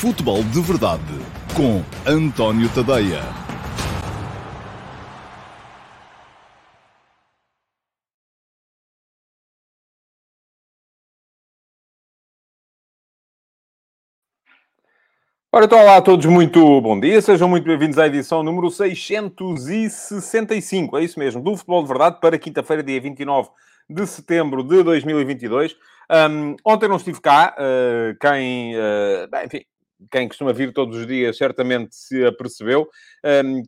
Futebol de Verdade com António Tadeia. Ora, então, olá a todos, muito bom dia, sejam muito bem-vindos à edição número 665, é isso mesmo, do Futebol de Verdade, para quinta-feira, dia 29 de setembro de 2022. Um, ontem não estive cá, uh, quem, uh, bem, enfim, quem costuma vir todos os dias certamente se apercebeu.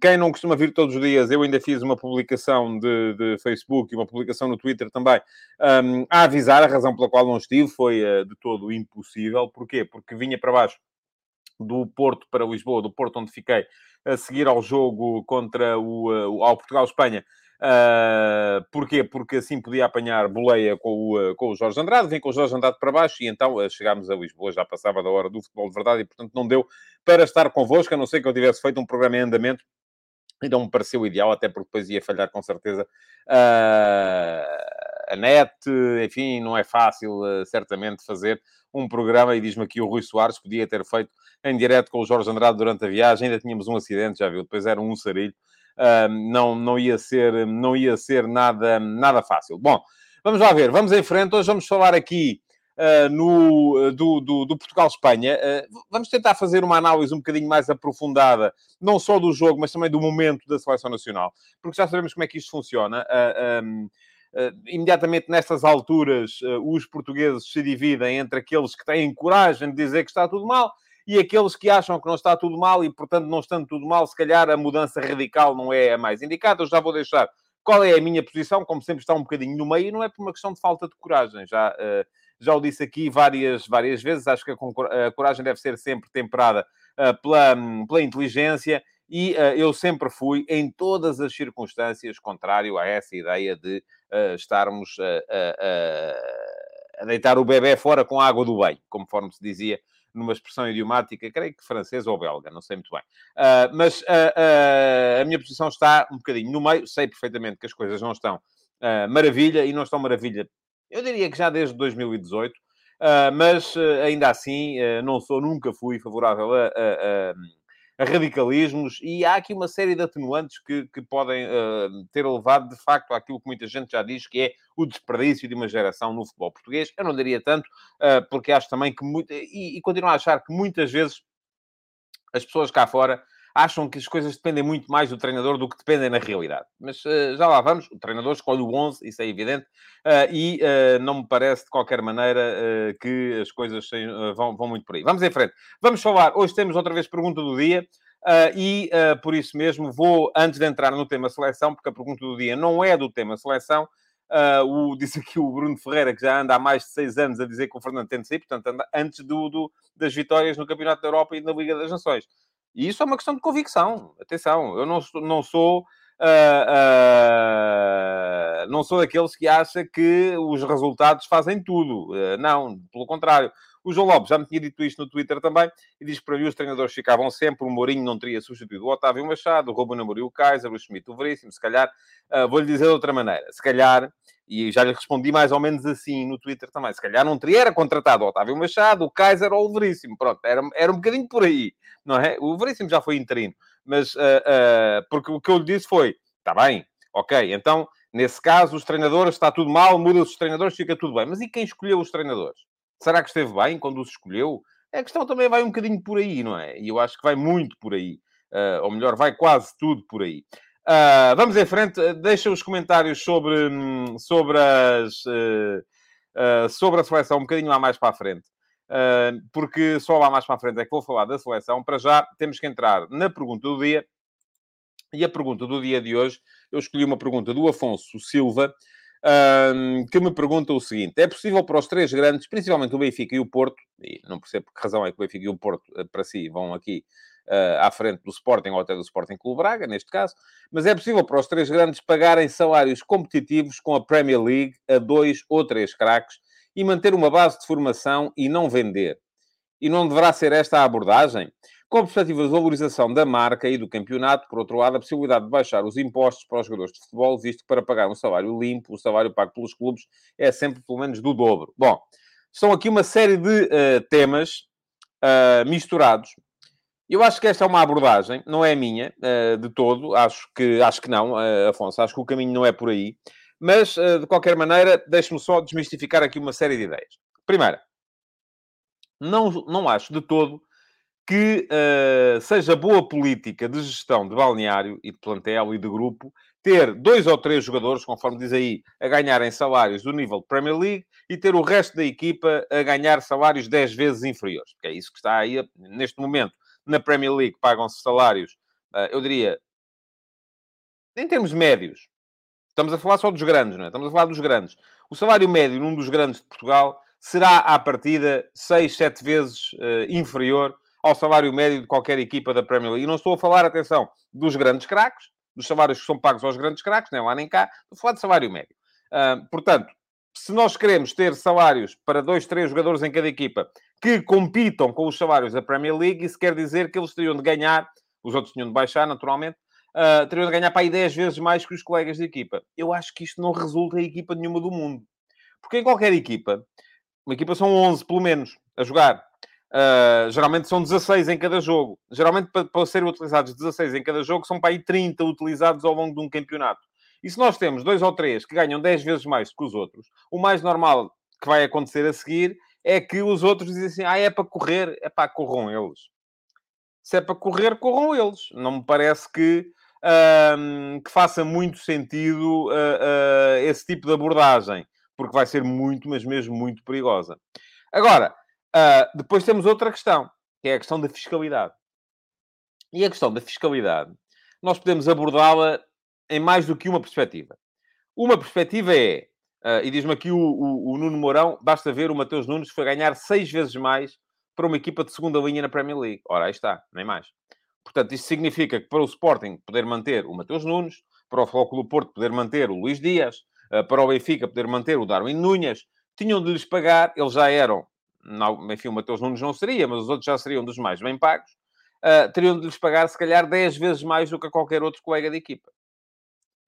Quem não costuma vir todos os dias, eu ainda fiz uma publicação de, de Facebook e uma publicação no Twitter também, um, a avisar. A razão pela qual não estive foi uh, de todo impossível. Porquê? Porque vinha para baixo do Porto para Lisboa, do Porto onde fiquei, a seguir ao jogo contra o, o ao Portugal-Espanha, Uh, porquê? Porque assim podia apanhar boleia com o, com o Jorge Andrade, vem com o Jorge Andrade para baixo e então uh, chegámos a Lisboa, já passava da hora do futebol de verdade e portanto não deu para estar convosco, a não ser que eu tivesse feito um programa em andamento e não me pareceu ideal, até porque depois ia falhar com certeza uh, a net, enfim, não é fácil certamente fazer um programa e diz-me aqui o Rui Soares, podia ter feito em direto com o Jorge Andrade durante a viagem, ainda tínhamos um acidente, já viu, depois era um sarilho não, não, ia ser, não ia ser nada, nada fácil. Bom, vamos lá ver, vamos em frente. Hoje vamos falar aqui uh, no, do, do, do Portugal-Espanha. Uh, vamos tentar fazer uma análise um bocadinho mais aprofundada, não só do jogo, mas também do momento da seleção nacional, porque já sabemos como é que isto funciona. Uh, um, Uh, imediatamente nestas alturas, os portugueses se dividem entre aqueles que têm coragem de dizer que está tudo mal e aqueles que acham que não está tudo mal e, portanto, não estando tudo mal, se calhar a mudança radical não é a mais indicada. Eu já vou deixar qual é a minha posição, como sempre está um bocadinho no meio, e não é por uma questão de falta de coragem. Já, uh, já o disse aqui várias, várias vezes, acho que a, coragem deve ser sempre temperada uh, pela, pela inteligência, e uh, eu sempre fui, em todas as circunstâncias, contrário a essa ideia de estarmos a deitar o bebê fora com a água do bem, conforme se dizia numa expressão idiomática, creio que francesa ou belga, não sei muito bem. Uh, mas uh, uh, a minha posição está um bocadinho no meio, sei perfeitamente que as coisas não estão maravilha e não estão maravilha, eu diria que já desde 2018, mas ainda assim não sou, nunca fui favorável a, a, a radicalismos, e há aqui uma série de atenuantes que, que podem uh, ter levado, de facto, àquilo que muita gente já diz, que é o desperdício de uma geração no futebol português. Eu não diria tanto, uh, porque acho também que... Muito, e, e continuo a achar que muitas vezes as pessoas cá fora acham que as coisas dependem muito mais do treinador do que dependem na realidade. Mas uh, já lá vamos, o treinador escolhe o 11, isso é evidente, uh, e uh, não me parece de qualquer maneira que as coisas vão, vão muito por aí. Vamos em frente. Vamos falar, hoje temos outra vez pergunta do dia. e por isso mesmo vou, antes de entrar no tema seleção, porque a pergunta do dia não é do tema seleção, Uh, o, disse aqui o Bruno Ferreira, que já anda há mais de seis anos a dizer que o Fernando tem de sair, portanto, anda antes do, do, das vitórias no Campeonato da Europa e na Liga das Nações. E isso é uma questão de convicção. Atenção, eu não, não sou. Uh, uh, não sou daqueles que acha que os resultados fazem tudo. Uh, não, pelo contrário. O João Lopes já me tinha dito isto no Twitter também, e diz que para mim os treinadores ficavam sempre, o Mourinho não teria substituído o Otávio Machado, o Ruben Amorim o Kaiser, o Schmidt o Veríssimo, se calhar, vou-lhe dizer de outra maneira, se calhar, e já lhe respondi mais ou menos assim no Twitter também, se calhar não teria era contratado o Otávio Machado, o Kaiser ou o Veríssimo, pronto, era, era um bocadinho por aí não é? O Veríssimo já foi interino, mas uh, uh, porque o que eu lhe disse foi: está bem, ok, então nesse caso os treinadores está tudo mal, muda-se os treinadores, fica tudo bem. Mas e quem escolheu os treinadores? Será que esteve bem quando os escolheu? A questão também vai um bocadinho por aí, não é? E eu acho que vai muito por aí. Uh, ou melhor, vai quase tudo por aí. Uh, vamos em frente. Deixa os comentários sobre, hum, sobre, as, uh, sobre a seleção um bocadinho lá mais para a frente porque só lá mais para a frente é que vou falar da seleção. Para já, temos que entrar na pergunta do dia. E a pergunta do dia de hoje, eu escolhi uma pergunta do Afonso Silva, que me pergunta o seguinte: é possível para os três grandes, principalmente o Benfica e o Porto, e não percebo por que razão é que o Benfica e o Porto, eh, para si, vão aqui uh, à frente do Sporting ou até do Sporting Clube Braga, neste caso, mas é possível para os três grandes pagarem salários competitivos com a Premier League a dois ou três craques e manter uma base de formação e não vender. E não deverá ser esta a abordagem? Com a perspectiva de valorização da marca e do campeonato, por outro lado, a possibilidade de baixar os impostos para os jogadores de futebol, visto que para pagar um salário limpo, o salário pago pelos clubes é sempre pelo menos do dobro. Bom, são aqui uma série de uh, temas uh, misturados. Eu acho que esta é uma abordagem, não é minha, uh, de todo. Acho que, acho que não, Afonso. Acho que o caminho não é por aí. Mas, de qualquer maneira, deixe-me só desmistificar aqui uma série de ideias. Primeira, não, não acho de todo que uh, seja boa política de gestão de balneário e de plantel e de grupo ter dois ou três jogadores, conforme diz aí, a ganharem salários do nível Premier League e ter o resto da equipa a ganhar salários 10 vezes inferiores. Porque é isso que está aí, neste momento, na Premier League, pagam-se salários, uh, eu diria, em termos médios. Estamos a falar só dos grandes, não é? Estamos a falar dos grandes. O salário médio num dos grandes de Portugal será, à partida, 6, 7 vezes uh, inferior ao salário médio de qualquer equipa da Premier League. E não estou a falar, atenção, dos grandes craques, dos salários que são pagos aos grandes craques, nem lá nem cá, estou a falar de salário médio. Uh, portanto, se nós queremos ter salários para dois, três jogadores em cada equipa que compitam com os salários da Premier League, isso quer dizer que eles teriam de ganhar, os outros tinham de baixar, naturalmente, uh, teriam de ganhar para aí 10 vezes mais que os colegas de equipa. Eu acho que isto não resulta em equipa nenhuma do mundo. Porque em qualquer equipa, uma equipa são 11, pelo menos, a jogar. Uh, geralmente são 16 em cada jogo. Geralmente, para, para serem utilizados 16 em cada jogo, são para aí 30 utilizados ao longo de um campeonato. E se nós temos dois ou três que ganham 10 vezes mais que os outros, o mais normal que vai acontecer a seguir é que os outros dizem assim: ah, é para correr, é para corram eles. Se é para correr, corram eles. Não me parece que, uh, que faça muito sentido uh, esse tipo de abordagem, porque vai ser muito, mas mesmo muito perigosa. Agora, depois temos outra questão, que é a questão da fiscalidade. E a questão da fiscalidade, nós podemos abordá-la em mais do que uma perspectiva. Uma perspectiva é, uh, e diz-me aqui o, o, o, Nuno Mourão, basta ver o Mateus Nunes foi ganhar seis vezes mais para uma equipa de segunda linha na Premier League. Ora, aí está, nem mais. Portanto, isto significa que para o Sporting poder manter o Mateus Nunes, para o Flóculo Porto poder manter o Luís Dias, uh, para o Benfica poder manter o Darwin Núñez, tinham de lhes pagar, eles já eram, não, enfim, o Mateus Nunes não seria, mas os outros já seriam dos mais bem pagos, uh, teriam de lhes pagar, se calhar, 10 vezes mais do que a qualquer outro colega de equipa.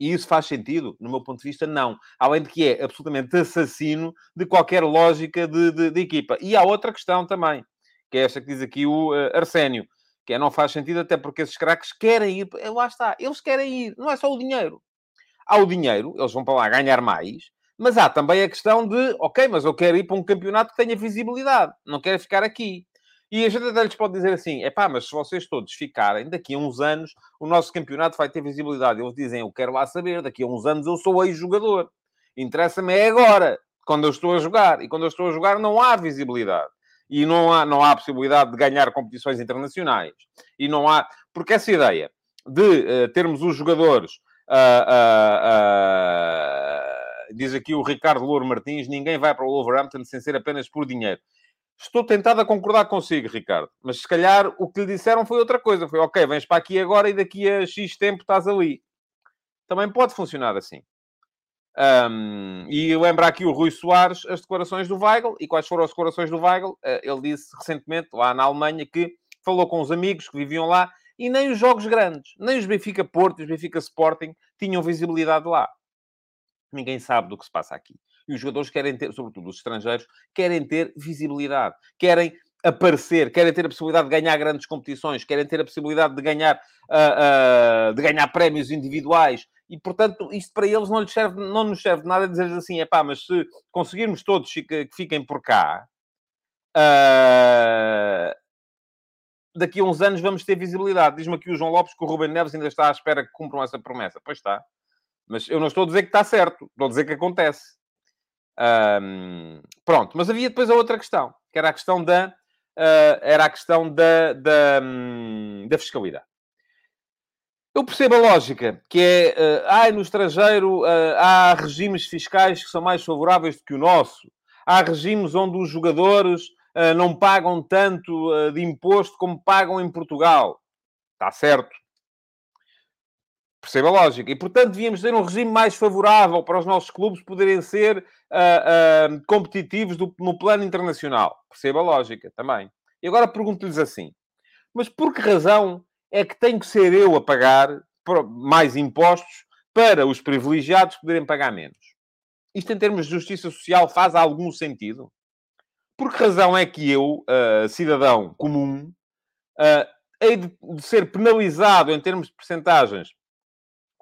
E isso faz sentido? No meu ponto de vista, não. Além de que é absolutamente assassino de qualquer lógica de, de, de equipa. E há outra questão também, que é esta que diz aqui o uh, Arsénio, que é não faz sentido até porque esses craques querem ir. Eh, lá está, eles querem ir. Não é só o dinheiro. Há o dinheiro, eles vão para lá ganhar mais, mas há também a questão de, ok, mas eu quero ir para um campeonato que tenha visibilidade. Não quero ficar aqui. E a gente até lhes pode dizer assim: é pá, mas se vocês todos ficarem, daqui a uns anos o nosso campeonato vai ter visibilidade. Eles dizem: eu quero lá saber, daqui a uns anos eu sou ex-jogador. Interessa-me é agora, quando eu estou a jogar. E quando eu estou a jogar não há visibilidade. E não há, não há possibilidade de ganhar competições internacionais. E não há. Porque essa ideia de uh, termos os jogadores. Uh, uh, diz aqui o Ricardo Louro Martins: ninguém vai para o Wolverhampton sem ser apenas por dinheiro. Estou tentado a concordar consigo, Ricardo. Mas se calhar o que lhe disseram foi outra coisa. Foi, ok, vens para aqui agora e daqui a X tempo estás ali. Também pode funcionar assim. Um, e lembra aqui o Rui Soares as declarações do Weigl. E quais foram as declarações do Weigl? Uh, ele disse recentemente, lá na Alemanha, que falou com os amigos que viviam lá e nem os jogos grandes, nem os Benfica Porto os Benfica Sporting tinham visibilidade lá. Ninguém sabe do que se passa aqui. E os jogadores querem ter, sobretudo os estrangeiros, querem ter visibilidade, querem aparecer, querem ter a possibilidade de ganhar grandes competições, querem ter a possibilidade de ganhar, uh, uh, de ganhar prémios individuais. E, portanto, isto para eles não, lhes serve, não nos serve de nada dizer assim, é pá, mas se conseguirmos todos que fiquem por cá, uh, daqui a uns anos vamos ter visibilidade. Diz-me aqui o João Lopes que o Ruben Neves ainda está à espera que cumpram essa promessa. Pois está. Mas eu não estou a dizer que está certo, estou a dizer que acontece. Um, pronto, mas havia depois a outra questão, que era a questão da, uh, era a questão da, da, um, da, fiscalidade. Eu percebo a lógica, que é, uh, no estrangeiro uh, há regimes fiscais que são mais favoráveis do que o nosso. Há regimes onde os jogadores uh, não pagam tanto de imposto como pagam em Portugal. Está certo. Perceba a lógica. E, portanto, devíamos ter um regime mais favorável para os nossos clubes poderem ser uh, uh, competitivos do, no plano internacional. Perceba a lógica também. E agora pergunto-lhes assim: mas por que razão é que tenho que ser eu a pagar mais impostos para os privilegiados poderem pagar menos? Isto, em termos de justiça social, faz algum sentido? Por que razão é que eu, uh, cidadão comum, hei de, ser penalizado em termos de percentagens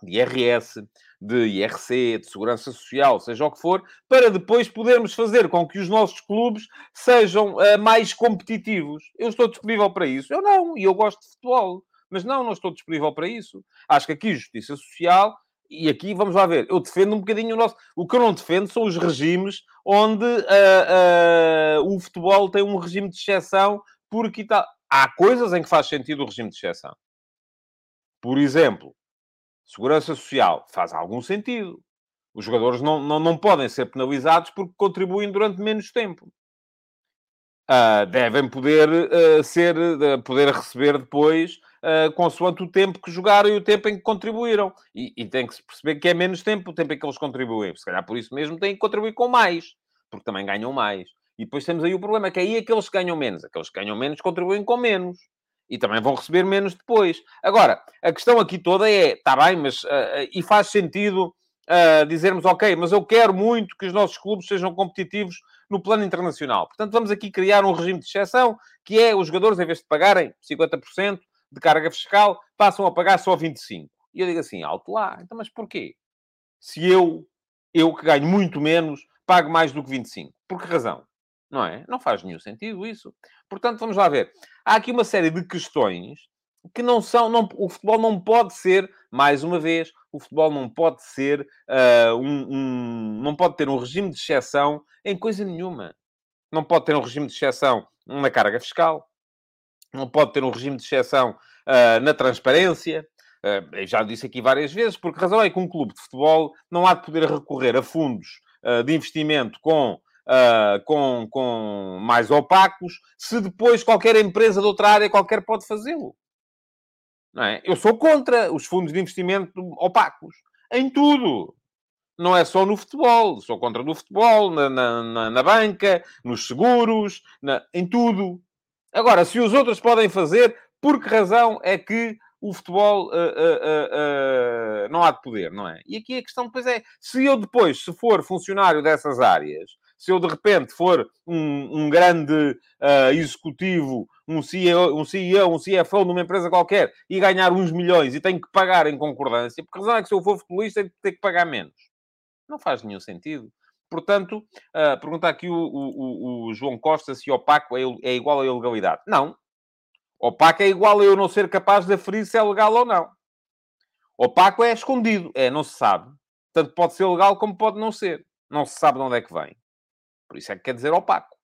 de IRS, de IRC, de Segurança Social, seja o que for, para depois podermos fazer com que os nossos clubes sejam uh, mais competitivos. Eu estou disponível para isso? Eu não, e eu gosto de futebol. Mas não, não estou disponível para isso. Acho que aqui justiça social e aqui vamos lá ver, eu defendo um bocadinho o nosso. O que eu não defendo são os regimes onde uh, uh, o futebol tem um regime de exceção, porque tá... há coisas em que faz sentido o regime de exceção. Por exemplo, segurança social faz algum sentido. Os jogadores não, não, não podem ser penalizados porque contribuem durante menos tempo. Uh, devem poder ser, poder receber depois uh, consoante o tempo que jogaram e o tempo em que contribuíram. E, e tem que se perceber que é menos tempo o tempo em que eles contribuem. Se calhar por isso mesmo têm que contribuir com mais, porque também ganham mais. E depois temos aí o problema, que aí aqueles que ganham menos, aqueles que ganham menos contribuem com menos. E também vão receber menos depois. Agora, a questão aqui toda é, está bem, mas... Uh, e faz sentido uh, dizermos, ok, mas eu quero muito que os nossos clubes sejam competitivos no plano internacional. Portanto, vamos aqui criar um regime de exceção, que é os jogadores, em vez de pagarem 50%, de carga fiscal, passam a pagar só 25. E eu digo assim, alto lá. Então, mas porquê? Se eu, eu que ganho muito menos, pago mais do que 25. Por que razão? Não é? Não faz nenhum sentido isso. Portanto, vamos lá ver. Há aqui uma série de questões que não são... Não, o futebol não pode ser, mais uma vez, o futebol não pode ser uh, um, um... Não pode ter um regime de exceção em coisa nenhuma. Não pode ter um regime de exceção na carga fiscal não pode ter um regime de exceção uh, na transparência. Uh, já disse aqui várias vezes, porque a razão é que um clube de futebol não há de poder recorrer a fundos de investimento com, uh, com, com mais opacos, se depois qualquer empresa de outra área qualquer pode fazê-lo. É? Eu sou contra os fundos de investimento opacos. Em tudo. Não é só no futebol. Sou contra no futebol, na, na, na banca, nos seguros, na, em tudo. Agora, se os outros podem fazer, por que razão é que o futebol uh, uh, uh, não há de poder, não é? E aqui a questão depois é, se eu depois, se for funcionário dessas áreas, se eu de repente for um, um grande executivo, um CEO, um CEO, um CFO numa empresa qualquer e ganhar uns milhões e tenho que pagar em concordância, por que razão é que se eu for futebolista tenho que pagar menos? Não faz nenhum sentido. Portanto, uh, pergunta aqui o, o, o, João Costa se opaco é, é igual a ilegalidade. Não. Opaco é igual a eu não ser capaz de aferir se é legal ou não. Opaco é escondido, é não se sabe. Tanto pode ser legal como pode não ser. Não se sabe de onde é que vem. Por isso é que quer dizer opaco.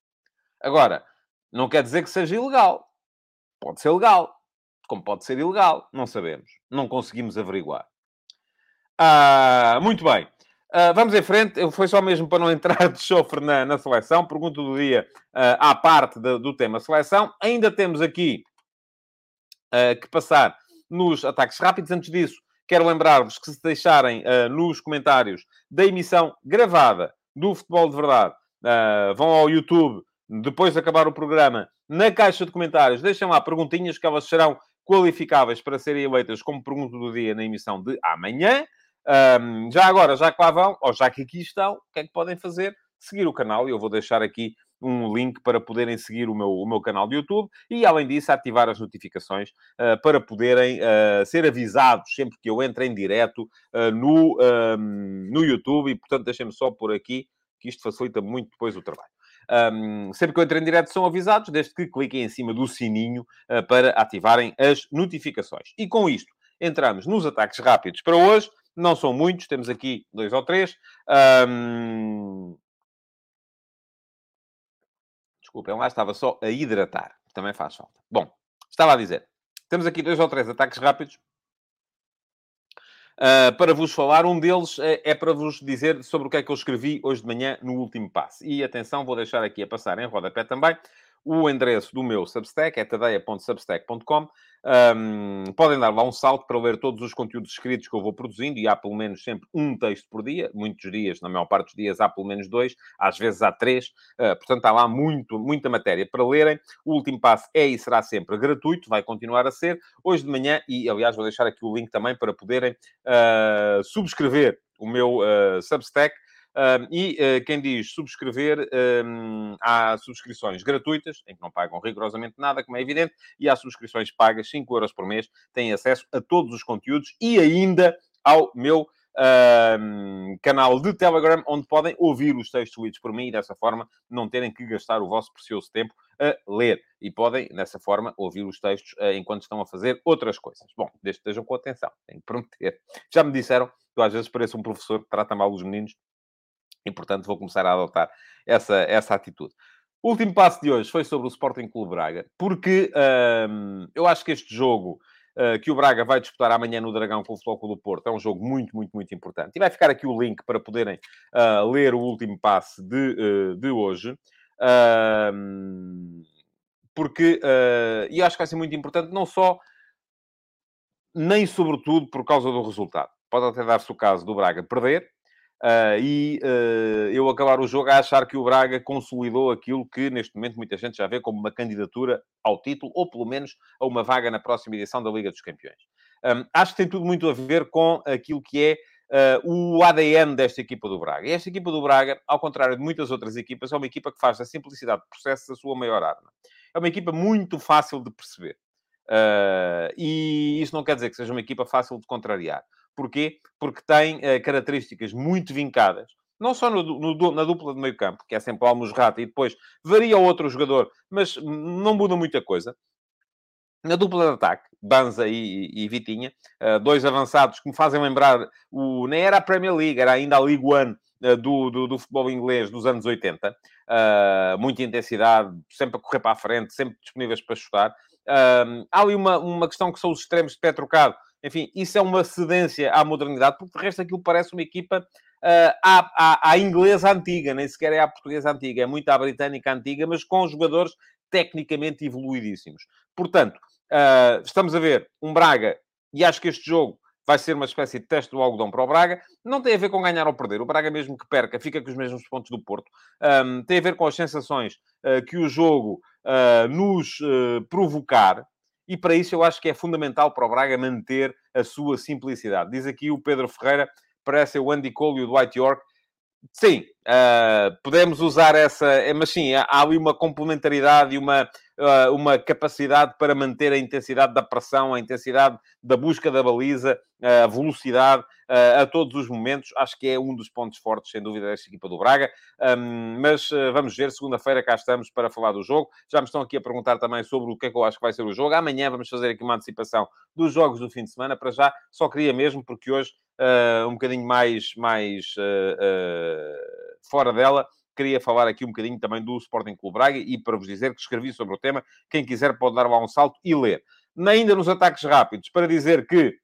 Agora, não quer dizer que seja ilegal. Pode ser legal, como pode ser ilegal. Não sabemos. Não conseguimos averiguar. Ah, muito bem. Uh, vamos em frente. Foi só mesmo para não entrar de chofre na, na seleção. Pergunta do dia uh, à parte de, do tema seleção. Ainda temos aqui uh, que passar nos ataques rápidos. Antes disso, quero lembrar-vos que se deixarem nos comentários da emissão gravada do Futebol de Verdade, vão ao YouTube depois de acabar o programa. Na caixa de comentários, deixem lá perguntinhas que elas serão qualificáveis para serem eleitas como pergunta do dia na emissão de amanhã. Um, já agora, já que lá vão, ou já que aqui estão, o que é que podem fazer? Seguir o canal, e eu vou deixar aqui um link para poderem seguir o meu, o meu canal de YouTube e, além disso, ativar as notificações uh, para poderem uh, ser avisados sempre que eu entre em direto uh, no, no YouTube. E, portanto, deixem-me só por aqui, que isto facilita muito depois o trabalho. Um, sempre que eu entre em direto são avisados, desde que cliquem em cima do sininho para ativarem as notificações. E com isto, entramos nos ataques rápidos para hoje. Não são muitos, temos aqui dois ou três. Um... Desculpem, lá estava só a hidratar. Também faz falta. Bom, estava a dizer. Temos aqui dois ou três ataques rápidos. Uh, para vos falar. Um deles é, é, para vos dizer sobre o que é que eu escrevi hoje de manhã no último passo. E atenção, vou deixar aqui a passar em rodapé também o endereço do meu Substack, é tadeia.substack.com. Um, podem dar lá um salto para ler todos os conteúdos escritos que eu vou produzindo, e há pelo menos sempre um texto por dia. Muitos dias, na maior parte dos dias, há pelo menos dois, às vezes há três. Uh, portanto, há lá muito, muita matéria para lerem. O último passo é e será sempre gratuito, vai continuar a ser. Hoje de manhã, e aliás, vou deixar aqui o link também para poderem uh, subscrever o meu uh, Substack. E uh, quem diz subscrever, um, há subscrições gratuitas, em que não pagam rigorosamente nada, como é evidente, e há subscrições pagas, 5 euros por mês, têm acesso a todos os conteúdos e ainda ao meu canal de Telegram, onde podem ouvir os textos lidos por mim e dessa forma não terem que gastar o vosso precioso tempo a ler. E podem, dessa forma, ouvir os textos uh, enquanto estão a fazer outras coisas. Bom, desde estejam com atenção, tenho que prometer. Já me disseram que às vezes pareço um professor que trata mal os meninos e, portanto, vou começar a adotar essa, essa atitude. O último passo de hoje foi sobre o Sporting Clube Braga, porque hum, eu acho que este jogo uh, que o Braga vai disputar amanhã no Dragão com o Floco do Porto é um jogo muito, muito, muito importante. E vai ficar aqui o link para poderem uh, ler o último passe de, uh, de hoje. porque, e acho que vai ser muito importante, não só, nem sobretudo por causa do resultado. Pode até dar-se o caso do Braga perder, Uh, e uh, eu acabar o jogo a achar que o Braga consolidou aquilo que neste momento muita gente já vê como uma candidatura ao título, ou pelo menos a uma vaga na próxima edição da Liga dos Campeões. Um, acho que tem tudo muito a ver com aquilo que é uh, o ADN desta equipa do Braga. E esta equipa do Braga, ao contrário de muitas outras equipas, é uma equipa que faz da simplicidade de processo a sua maior arma. É uma equipa muito fácil de perceber. e isso não quer dizer que seja uma equipa fácil de contrariar. Porquê? Porque tem uh, características muito vincadas. Não só no, no, na dupla de meio campo, que é sempre o Almusrata, e depois varia outro jogador, mas não muda muita coisa. Na dupla de ataque, Banza e, e Vitinha, uh, dois avançados que me fazem lembrar, o, nem era a Premier League, era ainda a League One uh, do, do, do, futebol inglês dos anos 80. Uh, muita intensidade, sempre a correr para a frente, sempre disponíveis para chutar. há ali uma, uma questão que são os extremos de pé trocado, enfim, isso é uma cedência à modernidade, porque de resto aquilo parece uma equipa uh, à, à, à, inglesa antiga, nem sequer é à portuguesa antiga, é muito à britânica antiga, mas com jogadores tecnicamente evoluidíssimos. Portanto, uh, estamos a ver um Braga, e acho que este jogo vai ser uma espécie de teste do algodão para o Braga. Não tem a ver com ganhar ou perder. O Braga, mesmo que perca, fica com os mesmos pontos do Porto. Um, tem a ver com as sensações uh, que o jogo uh, nos uh, provocar e para isso eu acho que é fundamental para o Braga manter a sua simplicidade. Diz aqui o Pedro Ferreira, parece o Andy Cole e o Dwight York. Sim, uh, podemos usar essa, eh, mas sim, há ali uma complementaridade e uma, uh, uma capacidade para manter a intensidade da pressão, a intensidade da busca da baliza, uh, a velocidade a todos os momentos. Acho que é um dos pontos fortes, sem dúvida, desta equipa do Braga. Um, mas vamos ver, segunda-feira cá estamos para falar do jogo. Já me estão aqui a perguntar também sobre o que é que eu acho que vai ser o jogo. Amanhã vamos fazer aqui uma antecipação dos jogos do fim de semana. Para já, só queria mesmo, porque hoje um bocadinho mais, mais fora dela, queria falar aqui um bocadinho também do Sporting Clube Braga e para vos dizer que escrevi sobre o tema. Quem quiser pode dar lá um salto e ler. Ainda nos ataques rápidos, para dizer que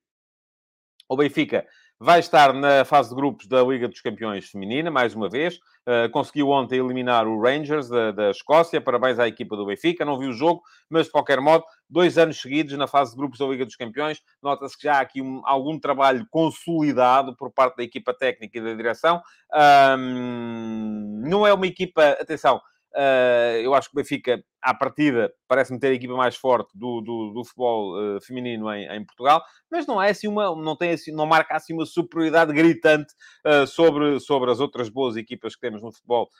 o Benfica vai estar na fase de grupos da Liga dos Campeões Feminina, mais uma vez. Uh, conseguiu ontem eliminar o Rangers da, da, Escócia. Parabéns à equipa do Benfica. Não vi o jogo, mas de qualquer modo, dois anos seguidos na fase de grupos da Liga dos Campeões. Nota-se que já há aqui um, algum trabalho consolidado por parte da equipa técnica e da direção. Um, não é uma equipa, atenção, Uh, eu acho que o Benfica, à partida, parece-me ter a equipa mais forte do, do, do futebol uh, feminino em, em, Portugal, mas não é assim uma, não tem assim, não marca assim uma superioridade gritante uh, sobre, sobre as outras boas equipas que temos no futebol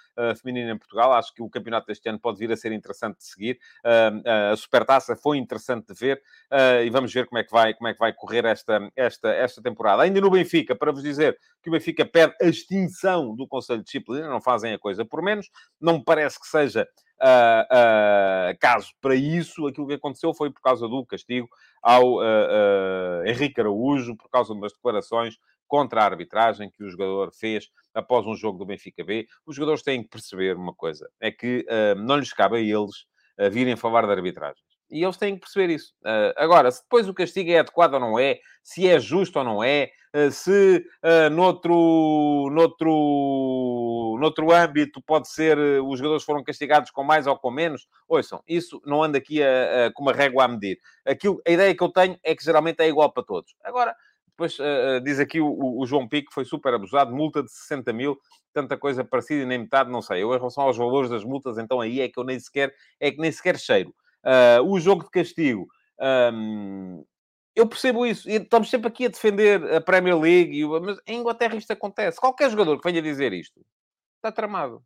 feminino em Portugal. Acho que o campeonato deste ano pode vir a ser interessante de seguir. a Supertaça foi interessante de ver e vamos ver como é que vai, como é que vai correr esta, esta, esta temporada. Ainda no Benfica, para vos dizer que o Benfica pede a extinção do Conselho de Disciplina, não fazem a coisa por menos, não me parece que seja uh, caso para isso. Aquilo que aconteceu foi por causa do castigo ao Henrique Araújo, por causa de umas declarações contra a arbitragem que o jogador fez após um jogo do Benfica B. Os jogadores têm que perceber uma coisa, é que não lhes cabe a eles virem falar de arbitragem. E eles têm que perceber isso. Agora, se depois o castigo é adequado ou não é, se é justo ou não é, se uh, noutro, noutro, noutro âmbito pode ser, uh, os jogadores foram castigados com mais ou com menos, ouçam, isso não anda aqui a, a, com uma régua a medir. Aquilo, a ideia que eu tenho é que geralmente é igual para todos. Agora, depois diz aqui o, o, João Pico, foi super abusado, multa de 60 mil, tanta coisa parecida e nem metade, não sei. Eu, em relação aos valores das multas, então aí é que eu nem sequer, é que nem sequer cheiro. Uh, o jogo de castigo. Um, eu percebo isso. E estamos sempre aqui a defender a Premier League, mas em Inglaterra isto acontece. Qualquer jogador que venha dizer isto está tramado.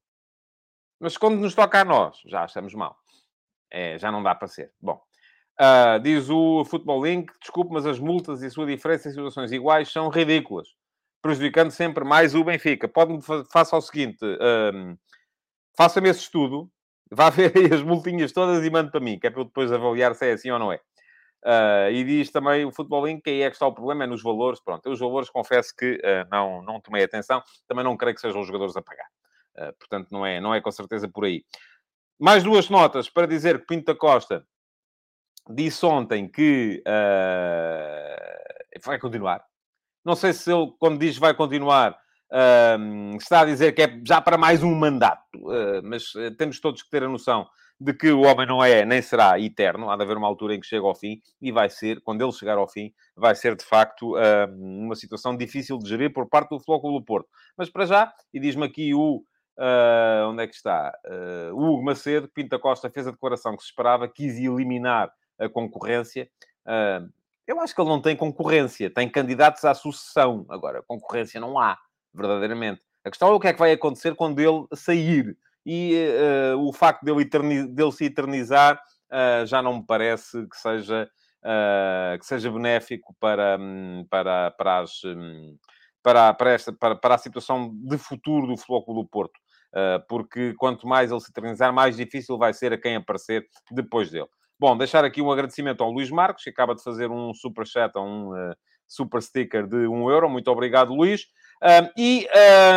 Mas quando nos toca a nós, já achamos mal. É, já não dá para ser. Bom, uh, diz o Football Link, desculpe, mas as multas e a sua diferença em situações iguais são ridículas, prejudicando sempre mais o Benfica. Pode-me faça o seguinte, um, faça-me esse estudo, vá ver aí as multinhas todas e mande para mim, que é para eu depois avaliar se é assim ou não é. Uh, e diz também o Futebol Link que aí é que está o problema, é nos valores. Pronto, eu os valores confesso que uh, não, não tomei atenção. Também não creio que sejam os jogadores a pagar. Uh, portanto, não é, não é com certeza por aí. Mais duas notas para dizer que Pinto da Costa disse ontem que vai continuar. Não sei se ele, quando diz vai continuar, está a dizer que é já para mais um mandato. mas temos todos que ter a noção de que o homem não é nem será eterno, há de haver uma altura em que chega ao fim e vai ser, quando ele chegar ao fim, vai ser de facto uh, uma situação difícil de gerir por parte do Flóculo do Porto. Mas para já, e diz-me aqui o. Uh, onde é que está? Uh, Hugo Macedo, Pinta Costa fez a declaração que se esperava, quis eliminar a concorrência. Uh, eu acho que ele não tem concorrência, tem candidatos à sucessão. Agora, concorrência não há, verdadeiramente. A questão é o que é que vai acontecer quando ele sair e uh, o facto dele, dele se eternizar uh, já não me parece que seja, uh, que seja benéfico para, um, para, para, as, um, para, para, esta, para, para a situação de futuro do Futebol do Porto. porque quanto mais ele se eternizar, mais difícil vai ser a quem aparecer depois dele. Bom, deixar aqui um agradecimento ao Luís Marcos, que acaba de fazer um super chat, um super sticker de 1 euro. Muito obrigado, Luís. Um, e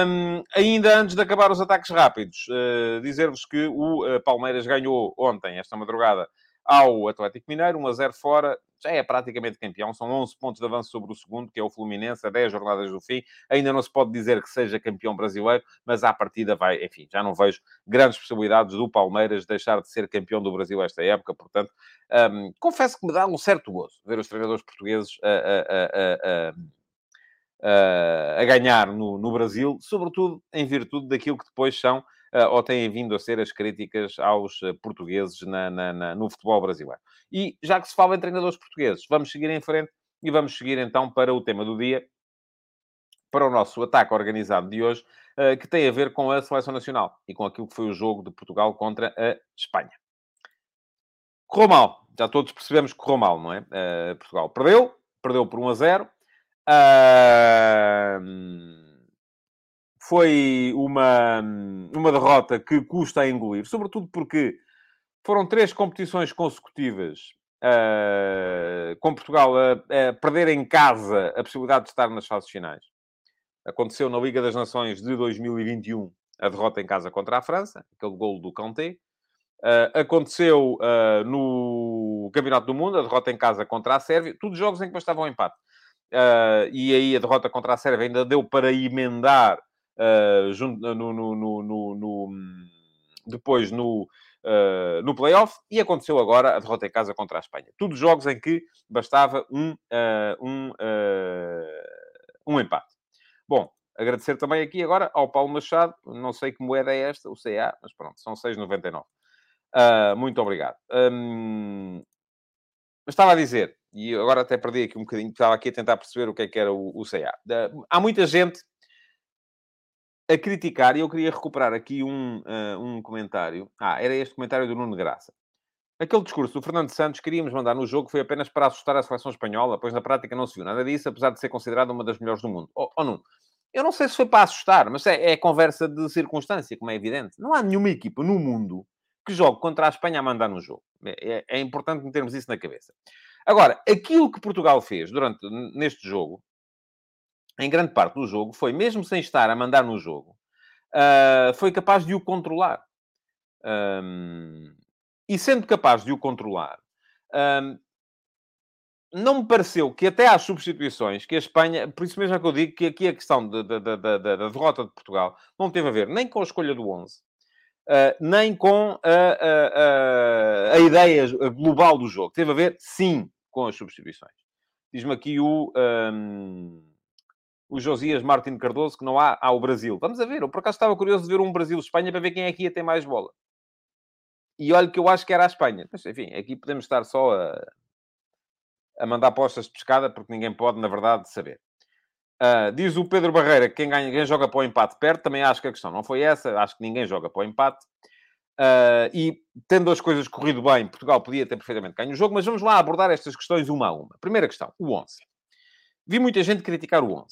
um, ainda antes de acabar os ataques rápidos, uh, dizer-vos que o uh, Palmeiras ganhou ontem, esta madrugada, ao Atlético Mineiro, 1 a 0 fora, já é praticamente campeão, são 11 pontos de avanço sobre o segundo, que é o Fluminense, a 10 jornadas do fim. Ainda não se pode dizer que seja campeão brasileiro, mas à partida vai, enfim, já não vejo grandes possibilidades do Palmeiras deixar de ser campeão do Brasil esta época, portanto, um, confesso que me dá um certo gozo ver os treinadores portugueses a, a, a, a ganhar no, no, Brasil, sobretudo em virtude daquilo que depois são ou têm vindo a ser as críticas aos portugueses na, na, na, no futebol brasileiro. E já que se fala em treinadores portugueses, vamos seguir em frente e vamos seguir então para o tema do dia, para o nosso ataque organizado de hoje, que tem a ver com a seleção nacional e com aquilo que foi o jogo de Portugal contra a Espanha. Correu mal, já todos percebemos que correu mal, não é? Portugal perdeu, perdeu por 1 a 0 foi uma, uma derrota que custa a engolir, sobretudo porque foram três competições consecutivas uh, com Portugal a, a, perder em casa a possibilidade de estar nas fases finais. Aconteceu na Liga das Nações de 2021 a derrota em casa contra a França, aquele gol do Kanté. Uh, aconteceu uh, no Campeonato do Mundo, a derrota em casa contra a Sérvia. Tudo jogos em que bastavam um empate. Uh, e aí a derrota contra a Sérvia ainda deu para emendar uh, junto, no, no, no, no, depois no, uh, no playoff e aconteceu agora a derrota em casa contra a Espanha. Tudo jogos em que bastava um, um, um empate. Bom, agradecer também aqui agora ao Paulo Machado, não sei que moeda é esta, o CA, mas pronto, são 6,99. Uh, muito obrigado. Um, estava a dizer, e agora até perdi aqui um bocadinho, estava aqui a tentar perceber o que é que era o, o CA. há muita gente a criticar, e eu queria recuperar aqui um, uh, um comentário. Ah, era este comentário do Nuno Graça. Aquele discurso do Fernando Santos queríamos mandar no jogo foi apenas para assustar a seleção espanhola, pois na prática não se viu nada disso, apesar de ser considerada uma das melhores do mundo. Ou oh, oh, não? Eu não sei se foi para assustar, mas é, é conversa de circunstância, como é evidente. Não há nenhuma equipa no mundo que jogue contra a Espanha a mandar no jogo. É, é, é importante metermos isso na cabeça. Agora, aquilo que Portugal fez durante neste jogo, em grande parte do jogo, foi, mesmo sem estar a mandar no jogo, uh, foi capaz de o controlar. Um, e sendo capaz de o controlar, um, não me pareceu que até às substituições que a Espanha, por isso mesmo é que eu digo que aqui a questão da, derrota de Portugal não teve a ver nem com a escolha do 11, uh, ah, nem com a, a, a, a, ideia global do jogo. Teve a ver, sim, com as substituições. Diz-me aqui o, um, o Josias Martin Cardoso que não há ao Brasil. Vamos a ver. Eu por acaso estava curioso de ver um Brasil-Espanha para ver quem é que ia ter mais bola. E olha que eu acho que era a Espanha. Mas enfim, aqui podemos estar só a, a mandar apostas de pescada, porque ninguém pode, na verdade, saber. Uh, diz o Pedro Barreira que quem, ganha, quem joga para o empate perde. Também acho que a questão não foi essa. Acho que ninguém joga para o empate. Uh, e tendo as coisas corrido bem, Portugal podia ter perfeitamente ganho o jogo. Mas vamos lá abordar estas questões uma a uma. Primeira questão, o 11. Vi muita gente criticar o 11, uh,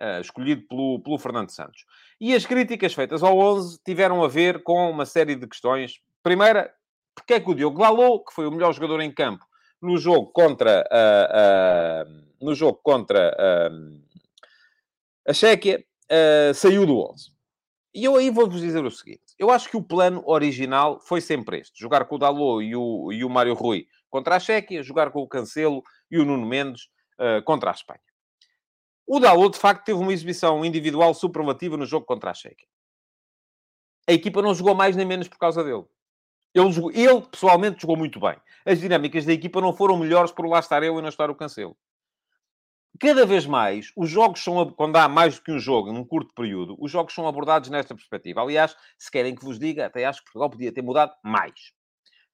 ah, escolhido pelo, pelo Fernando Santos. E as críticas feitas ao 11 tiveram a ver com uma série de questões. Primeira, porque é que o Diogo Dalot, que foi o melhor jogador em campo no jogo contra... no jogo contra a Chequia uh, saiu do 11. E eu aí vou-vos dizer o seguinte. Eu acho que o plano original foi sempre este. Jogar com o Dalot e o, e o Mário Rui contra a Chequia, jogar com o Cancelo e o Nuno Mendes uh, contra a Espanha. O Dalot, de facto, teve uma exibição individual superlativa no jogo contra a Chequia. A equipa não jogou mais nem menos por causa dele. Ele, ele, pessoalmente, jogou muito bem. As dinâmicas da equipa não foram melhores por lá estar eu e não estar o Cancelo cada vez mais, os jogos são, quando há mais do que um jogo num curto período, os jogos são abordados nesta perspectiva. Aliás, se querem que vos diga, até acho que Portugal podia ter mudado mais.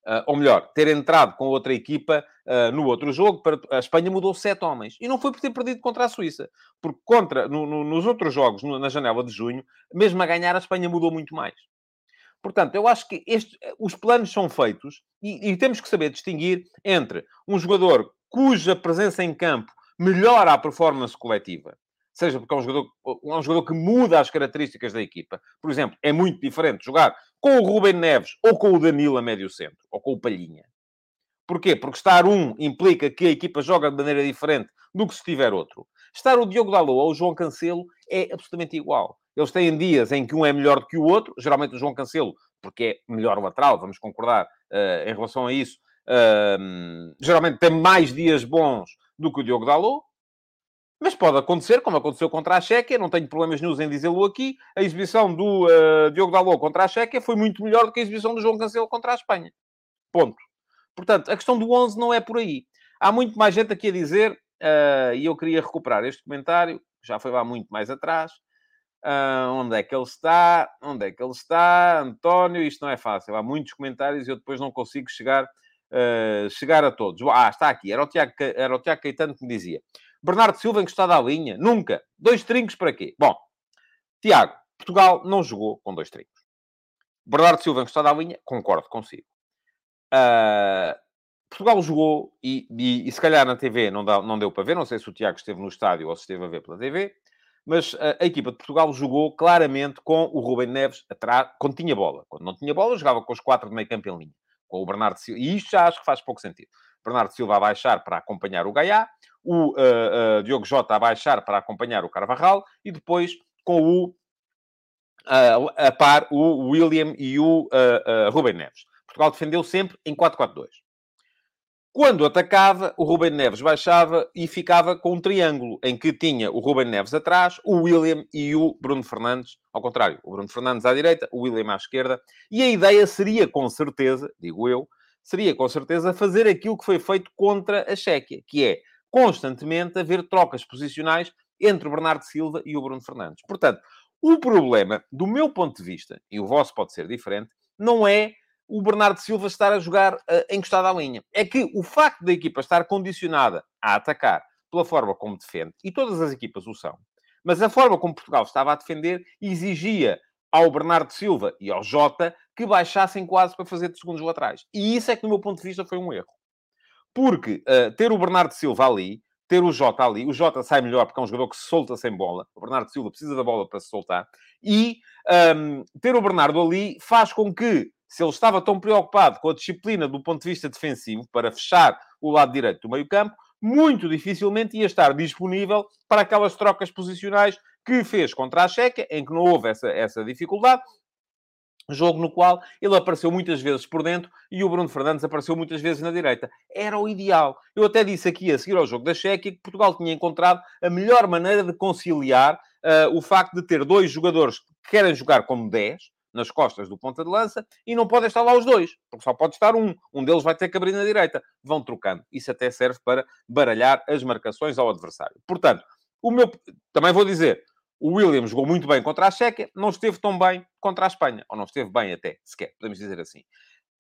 Uh, ou melhor, ter entrado com outra equipa uh, no outro jogo. Para... A Espanha mudou sete homens. E não foi por ter perdido contra a Suíça. Porque contra, no, no, nos outros jogos, no, na janela de junho, mesmo a ganhar, a Espanha mudou muito mais. Portanto, eu acho que este, os planos são feitos e, e temos que saber distinguir entre um jogador cuja presença em campo melhora a performance coletiva, seja porque é um jogador, é um jogador que muda as características da equipa. Por exemplo, é muito diferente jogar com o Rubem Neves ou com o Danilo a médio centro, ou com o Palhinha. Porquê? Porque estar um implica que a equipa joga de maneira diferente do que se tiver outro. Estar o Diogo Dalot ou o João Cancelo é absolutamente igual. Eles têm dias em que um é melhor do que o outro, geralmente o João Cancelo, porque é melhor lateral, vamos concordar uh, em relação a isso. Uh, geralmente tem mais dias bons do que o Diogo Dalot. Mas pode acontecer, como aconteceu contra a Chequia, não tenho problemas nenhum em dizê-lo aqui, a exibição do uh, Diogo Dalot contra a Chequia foi muito melhor do que a exibição do João Cancelo contra a Espanha. Ponto. Portanto, a questão do 11 não é por aí. Há muito mais gente aqui a dizer, uh, e eu queria recuperar este comentário, já foi lá muito mais atrás. Uh, onde é que ele está? Onde é que ele está? António, isto não é fácil. Há muitos comentários e eu depois não consigo chegar uh, chegar a todos. Ah, está aqui. Era o, Tiago, era o Tiago Caetano que me dizia. Bernardo Silva encostado à linha? Nunca. Dois trincos para quê? Bom, Tiago, Portugal não jogou com dois trincos. Bernardo Silva encostado à linha? Concordo consigo. Uh, Portugal jogou e, e, e, se calhar na TV não, dá, não deu para ver. Não sei se o Tiago esteve no estádio ou se esteve a ver pela TV. Mas a, a equipa de Portugal jogou claramente com o Rubem Neves atrás, quando tinha bola. Quando não tinha bola, jogava com os quatro de meio campo em linha com o Bernardo Silva, e isto já acho que faz pouco sentido. Bernardo Silva a baixar para acompanhar o Gaiá, o uh, uh, Diogo Jota a baixar para acompanhar o Carvajal, e depois com o uh, a par o William e o Rubem Neves. Portugal defendeu sempre em 4-4-2. Quando atacava, o Ruben Neves baixava e ficava com um triângulo, em que tinha o Ruben Neves atrás, o William e o Bruno Fernandes, ao contrário, o Bruno Fernandes à direita, o William à esquerda, e a ideia seria, com certeza, digo eu, seria com certeza fazer aquilo que foi feito contra a Chequia, que é constantemente haver trocas posicionais entre o Bernardo Silva e o Bruno Fernandes. Portanto, o problema, do meu ponto de vista, e o vosso pode ser diferente, não é o Bernardo Silva estar a jogar uh, encostado à linha. É que o facto da equipa estar condicionada a atacar pela forma como defende, e todas as equipas o são, mas a forma como Portugal estava a defender exigia ao Bernardo Silva e ao Jota que baixassem quase para fazer de segundos laterais. E isso é que, do meu ponto de vista, foi um erro. Porque uh, ter o Bernardo Silva ali, ter o Jota ali, o Jota sai melhor porque é um jogador que se solta sem bola. O Bernardo Silva precisa da bola para se soltar. E um, ter o Bernardo ali faz com que se ele estava tão preocupado com a disciplina do ponto de vista defensivo para fechar o lado direito do meio-campo, muito dificilmente ia estar disponível para aquelas trocas posicionais que fez contra a Checa, em que não houve essa, essa dificuldade. Jogo no qual ele apareceu muitas vezes por dentro e o Bruno Fernandes apareceu muitas vezes na direita. Era o ideal. Eu até disse aqui, a seguir ao jogo da Chequia, que Portugal tinha encontrado a melhor maneira de conciliar uh, o facto de ter dois jogadores que querem jogar como 10, nas costas do ponta de lança e não podem estar lá os dois, porque só pode estar um. Um deles vai ter que abrir na direita. Vão trocando. Isso até serve para baralhar as marcações ao adversário. Portanto, o meu... Também vou dizer, o William jogou muito bem contra a Chequia, não esteve tão bem contra a Espanha. Ou não esteve bem até, sequer, podemos dizer assim.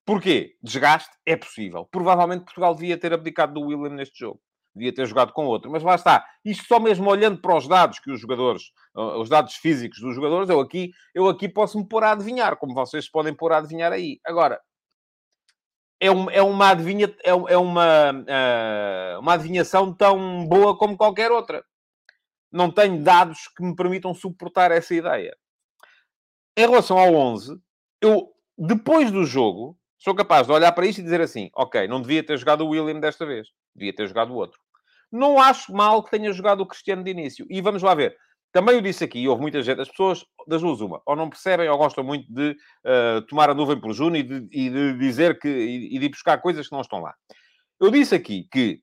Porquê? Desgaste? É possível. Provavelmente Portugal devia ter abdicado do William neste jogo devia ter jogado com outro. Mas lá está. Isto só mesmo olhando para os dados que os jogadores, os dados físicos dos jogadores, eu aqui, eu aqui posso me pôr a adivinhar, como vocês podem pôr a adivinhar aí. Agora, é, um, é uma adivinha, é, é uma, uh, uma adivinhação tão boa como qualquer outra. Não tenho dados que me permitam suportar essa ideia. Em relação ao 11, eu, depois do jogo, sou capaz de olhar para isto e dizer assim: ok, não devia ter jogado o William desta vez, devia ter jogado o outro. Não acho mal que tenha jogado o Cristiano de início. E vamos lá ver. Também eu disse aqui, houve muita gente, as pessoas das duas uma, ou não percebem ou gostam muito de uh, tomar a nuvem pelo Juno e de, e de dizer que, e, e de buscar coisas que não estão lá. Eu disse aqui que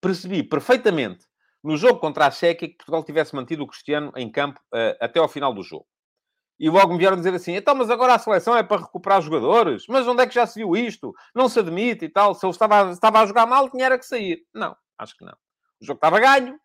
percebi perfeitamente no jogo contra a Chequia que Portugal tivesse mantido o Cristiano em campo uh, até ao final do jogo. E logo me vieram dizer assim: então, mas agora a seleção é para recuperar jogadores? Mas onde é que já se viu isto? Não se admite e tal. Se ele estava, estava a jogar mal, tinha era que sair. Não, acho que não. O jogo estava ganho.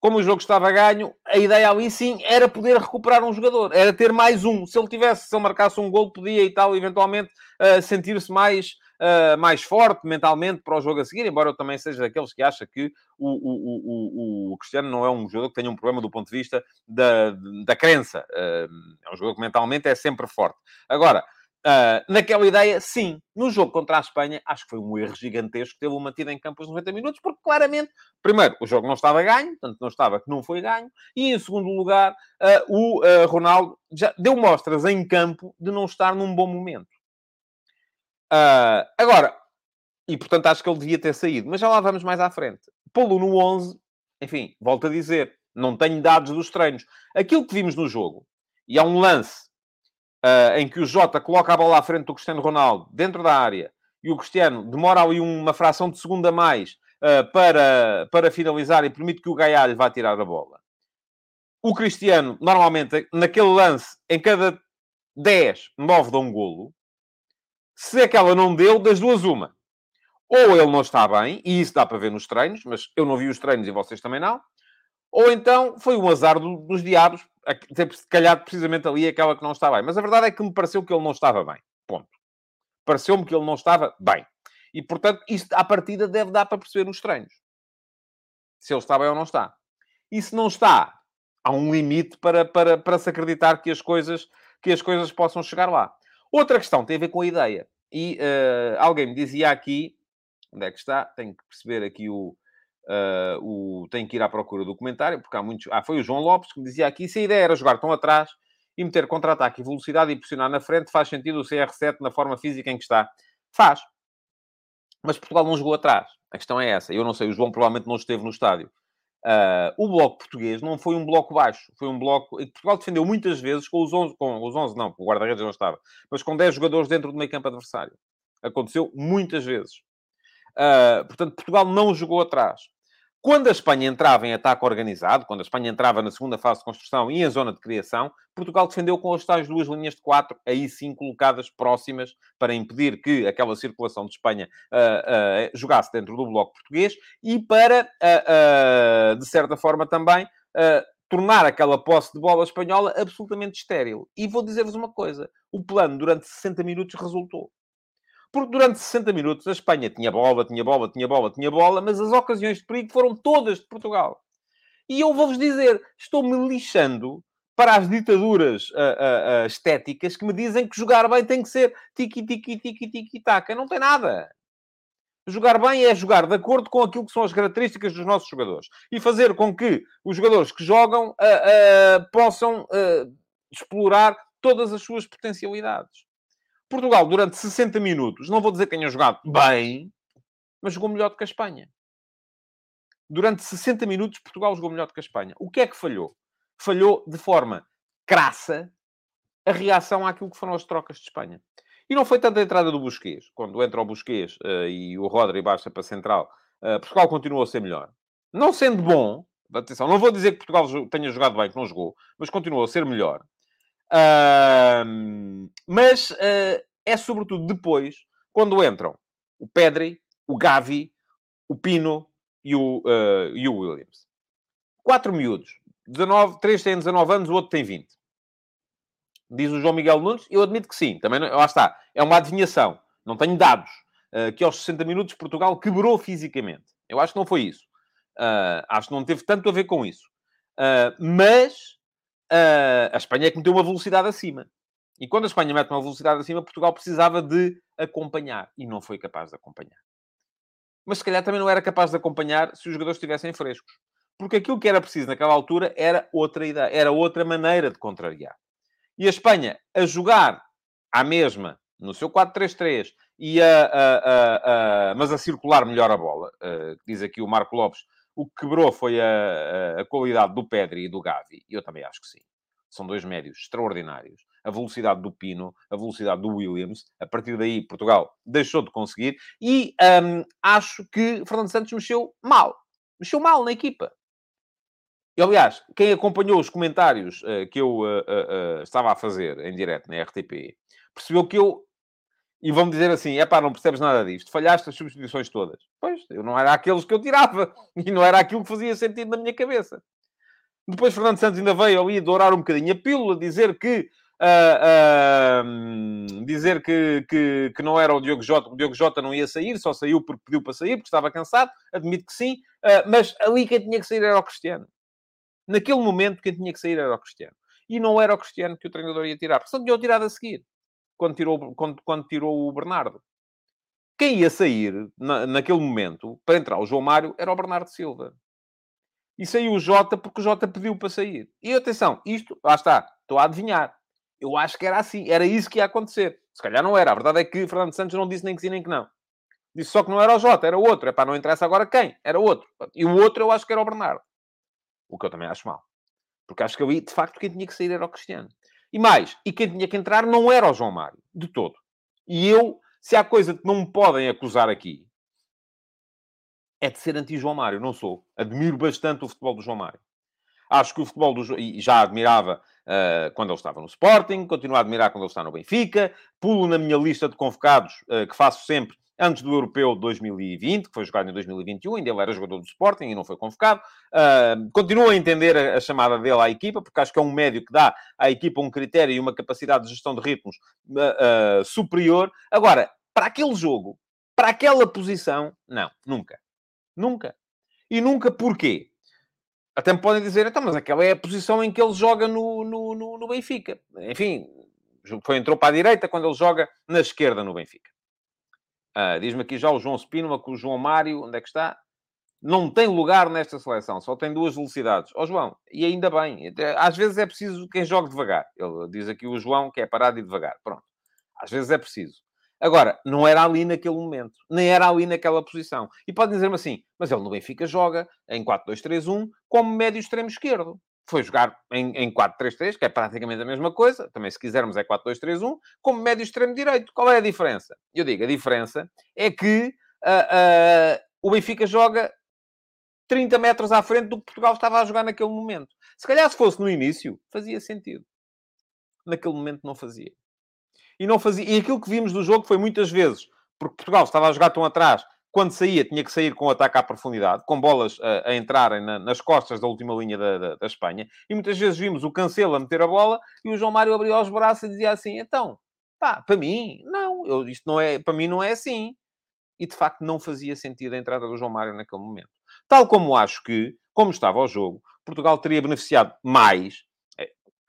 Como o jogo estava ganho, a ideia ali sim era poder recuperar um jogador, era ter mais um. Se ele tivesse, se ele marcasse um gol, podia e tal, eventualmente uh, sentir-se mais uh, mais forte mentalmente para o jogo a seguir, embora eu também seja daqueles que acha que o, o, o, o Cristiano não é um jogador que tenha um problema do ponto de vista da, da crença. Uh, é um jogador que mentalmente é sempre forte. Agora, Uh, naquela ideia, sim. No jogo contra a Espanha, acho que foi um erro gigantesco ter o mantido em campo os 90 minutos, porque claramente, primeiro, o jogo não estava ganho, portanto, não estava que não foi ganho, e em segundo lugar, uh, o uh, Ronaldo já deu mostras em campo de não estar num bom momento. Agora, e portanto acho que ele devia ter saído, mas já lá vamos mais à frente. Pô-lo no 11, enfim, volto a dizer, não tenho dados dos treinos. Aquilo que vimos no jogo, e há um lance uh, em que o Jota coloca a bola à frente do Cristiano Ronaldo dentro da área e o Cristiano demora ali uma fração de segundo a mais uh, para, para finalizar e permite que o Gaia vá tirar a bola. O Cristiano, normalmente, naquele lance, em cada 10, 9 dá um golo. Se aquela não deu, das duas, uma. Ou ele não está bem, e isso dá para ver nos treinos, mas eu não vi os treinos e vocês também não. Ou então foi um azar do, dos diabos, ter calhado precisamente ali aquela que não está bem. Mas a verdade é que me pareceu que ele não estava bem. Ponto. Pareceu-me que ele não estava bem. E, portanto, isto à partida deve dar para perceber nos treinos. Se ele está bem ou não está. E se não está, há um limite para, para, para se acreditar que as, coisas, que as coisas possam chegar lá. Outra questão tem a ver com a ideia. E uh, alguém me dizia aqui, onde é que está? Tenho que perceber aqui o, uh, o... Tenho que ir à procura do comentário, porque há muitos... Ah, foi o João Lopes que me dizia aqui, se a ideia era jogar tão atrás e meter contra-ataque e velocidade e pressionar na frente, faz sentido o CR7 na forma física em que está. Faz. Mas Portugal não jogou atrás. A questão é essa. Eu não sei, o João provavelmente não esteve no estádio. Uh, o bloco português não foi um bloco baixo, foi um bloco. Portugal defendeu muitas vezes com os 11, com os 11 não, o guarda-redes não estava, mas com 10 jogadores dentro do meio campo adversário. Aconteceu muitas vezes. Uh, portanto, Portugal não jogou atrás. Quando a Espanha entrava em ataque organizado, quando a Espanha entrava na segunda fase de construção e em zona de criação, Portugal defendeu com as tais duas linhas de quatro, aí sim colocadas próximas, para impedir que aquela circulação de Espanha uh, uh, jogasse dentro do bloco português e para, uh, de certa forma, também tornar aquela posse de bola espanhola absolutamente estéril. E vou dizer-vos uma coisa: o plano durante 60 minutos resultou. Porque durante 60 minutos a Espanha tinha bola, tinha bola, tinha bola, tinha bola, mas as ocasiões de perigo foram todas de Portugal. E eu vou-vos dizer, estou-me lixando para as ditaduras uh, uh, uh, estéticas que me dizem que jogar bem tem que ser tiki, tiki, tiki, tiki, taca. Não tem nada. Jogar bem é jogar de acordo com aquilo que são as características dos nossos jogadores. E fazer com que os jogadores que jogam possam explorar todas as suas potencialidades. Portugal, durante 60 minutos, não vou dizer que tenha jogado bem, mas jogou melhor do que a Espanha. Durante 60 minutos, Portugal jogou melhor do que a Espanha. O que é que falhou? Falhou de forma crassa a reação àquilo que foram as trocas de Espanha. E não foi tanto a entrada do Busquets. Quando entra o Busquets uh, e o Rodri baixa para a central, uh, Portugal continuou a ser melhor. Não sendo bom, atenção, não vou dizer que Portugal tenha jogado bem, que não jogou, mas continuou a ser melhor. Mas uh, é sobretudo depois, quando entram o Pedri, o Gavi, o Pino e o, uh, e o Williams. Quatro miúdos. 19, três têm 19 anos, o outro tem 20. Diz o João Miguel Nunes. Eu admito que sim. Também, lá está. É uma adivinhação. Não tenho dados. Uh, que aos 60 minutos Portugal quebrou fisicamente. Eu acho que não foi isso. Uh, acho que não teve tanto a ver com isso. Uh, mas a Espanha é que meteu uma velocidade acima. E quando a Espanha mete uma velocidade acima, Portugal precisava de acompanhar. E não foi capaz de acompanhar. Mas se calhar também não era capaz de acompanhar se os jogadores estivessem frescos. Porque aquilo que era preciso naquela altura era outra ideia, era outra maneira de contrariar. E a Espanha, a jogar à mesma, no seu 4-3-3, e a, a, a, mas a circular melhor a bola, uh, diz aqui o Marco Lopes, o que quebrou foi a, a, qualidade do Pedri e do Gavi. E eu também acho que sim. São dois médios extraordinários. A velocidade do Pino, a velocidade do Williams. A partir daí, Portugal deixou de conseguir. E um, acho que Fernando Santos mexeu mal. Mexeu mal na equipa. E, aliás, quem acompanhou os comentários uh, que eu uh, uh, estava a fazer em direto na RTP, percebeu que eu... E vão dizer assim, é pá, não percebes nada disto. Falhaste as substituições todas. Pois, eu não era aqueles que eu tirava. E não era aquilo que fazia sentido na minha cabeça. Depois Fernando Santos ainda veio ali dourar um bocadinho a pílula, dizer que... dizer que, que, que, não era o Diogo Jota, o Diogo Jota não ia sair, só saiu porque pediu para sair, porque estava cansado, admito que sim, mas ali quem tinha que sair era o Cristiano. Naquele momento, quem tinha que sair era o Cristiano. E não era o Cristiano que o treinador ia tirar, porque senão tinha tirado a seguir, quando tirou, quando, quando tirou o Bernardo. Quem ia sair, na, naquele momento, para entrar o João Mário, era o Bernardo Silva. E saiu o Jota porque o Jota pediu para sair. E atenção, isto, lá está, estou a adivinhar. Eu acho que era assim, era isso que ia acontecer. Se calhar não era. A verdade é que Fernando Santos não disse nem que sim nem que não. Disse só que não era o Jota, era o outro. É para não interessa agora quem, era outro. E o outro eu acho que era o Bernardo. O que eu também acho mal. Porque acho que ali, de facto, quem tinha que sair era o Cristiano. E mais, e quem tinha que entrar não era o João Mário, de todo. E eu, se há coisa que não me podem acusar aqui, é de ser anti-João Mário. Não sou. Admiro bastante o futebol do João Mário. Acho que o futebol do João... E já admirava uh, quando ele estava no Sporting, continuo a admirar quando ele está no Benfica. Pulo na minha lista de convocados, uh, que faço sempre, antes do Europeu de 2020, que foi jogado em 2021, ainda ele era jogador do Sporting e não foi convocado. Uh, continuo a entender a, a, chamada dele à equipa, porque acho que é um médio que dá à equipa um critério e uma capacidade de gestão de ritmos uh, uh, superior. Agora, para aquele jogo, para aquela posição, não, nunca. Nunca. E nunca porquê? Até me podem dizer, então, mas aquela é a posição em que ele joga no, no, no, no Benfica. Enfim, foi, entrou para a direita quando ele joga na esquerda no Benfica. Uh, Diz-me aqui já o João Spínola que o João Mário, onde é que está? Não tem lugar nesta seleção, só tem duas velocidades. Ó oh, João, e ainda bem, às vezes é preciso quem jogue devagar. Ele diz aqui o João que é parado e devagar. Pronto. Às vezes é preciso. Agora, não era ali naquele momento, nem era ali naquela posição. E pode dizer-me assim, mas ele no Benfica joga em 4-2-3-1 como médio extremo esquerdo foi jogar em, em 4-3-3, que é praticamente a mesma coisa, também se quisermos é 4-2-3-1, como médio extremo direito. Qual é a diferença? Eu digo, a diferença é que uh, uh, o Benfica joga 30 metros à frente do que Portugal estava a jogar naquele momento. Se calhar se fosse no início, fazia sentido. Naquele momento não fazia. E não fazia. E aquilo que vimos do jogo foi muitas vezes, porque Portugal estava a jogar tão atrás quando saía, tinha que sair com ataque à profundidade, com bolas a, a entrarem na, nas costas da última linha da, da, da, Espanha. E muitas vezes vimos o Cancelo a meter a bola e o João Mário abria os braços e dizia assim: então, pá, para mim, não, eu, isto não é, para mim não é assim. E de facto não fazia sentido a entrada do João Mário naquele momento. Tal como acho que, como estava o jogo, Portugal teria beneficiado mais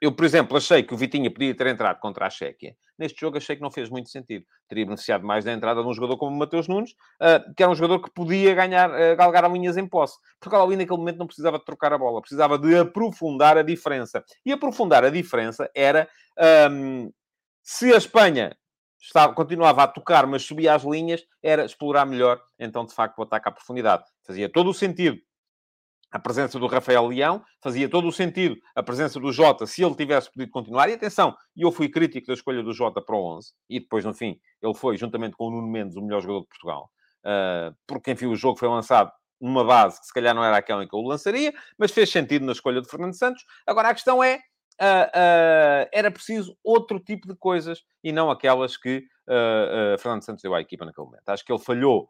eu, por exemplo, achei que o Vitinha podia ter entrado contra a Chequia. Neste jogo achei que não fez muito sentido. Teria beneficiado mais da entrada de um jogador como o Mateus Nunes, uh, que era um jogador que podia ganhar, uh, galgar a linhas em posse. Porque ali naquele momento não precisava de trocar a bola, precisava de aprofundar a diferença. E aprofundar a diferença era um, se a Espanha estava, continuava a tocar, mas subia as linhas, era explorar melhor, então, de facto, o ataque à profundidade. Fazia todo o sentido a presença do Rafael Leão, fazia todo o sentido a presença do Jota se ele tivesse podido continuar. E atenção, eu fui crítico da escolha do Jota para o 11, e depois, no fim, ele foi, juntamente com o Nuno Mendes, o melhor jogador de Portugal. Uh, porque, enfim, o jogo foi lançado numa base que se calhar não era aquela em que eu o lançaria, mas fez sentido na escolha de Fernando Santos. Agora, a questão é, uh, uh, era preciso outro tipo de coisas e não aquelas que Fernando Santos deu à equipa naquele momento. Acho que ele falhou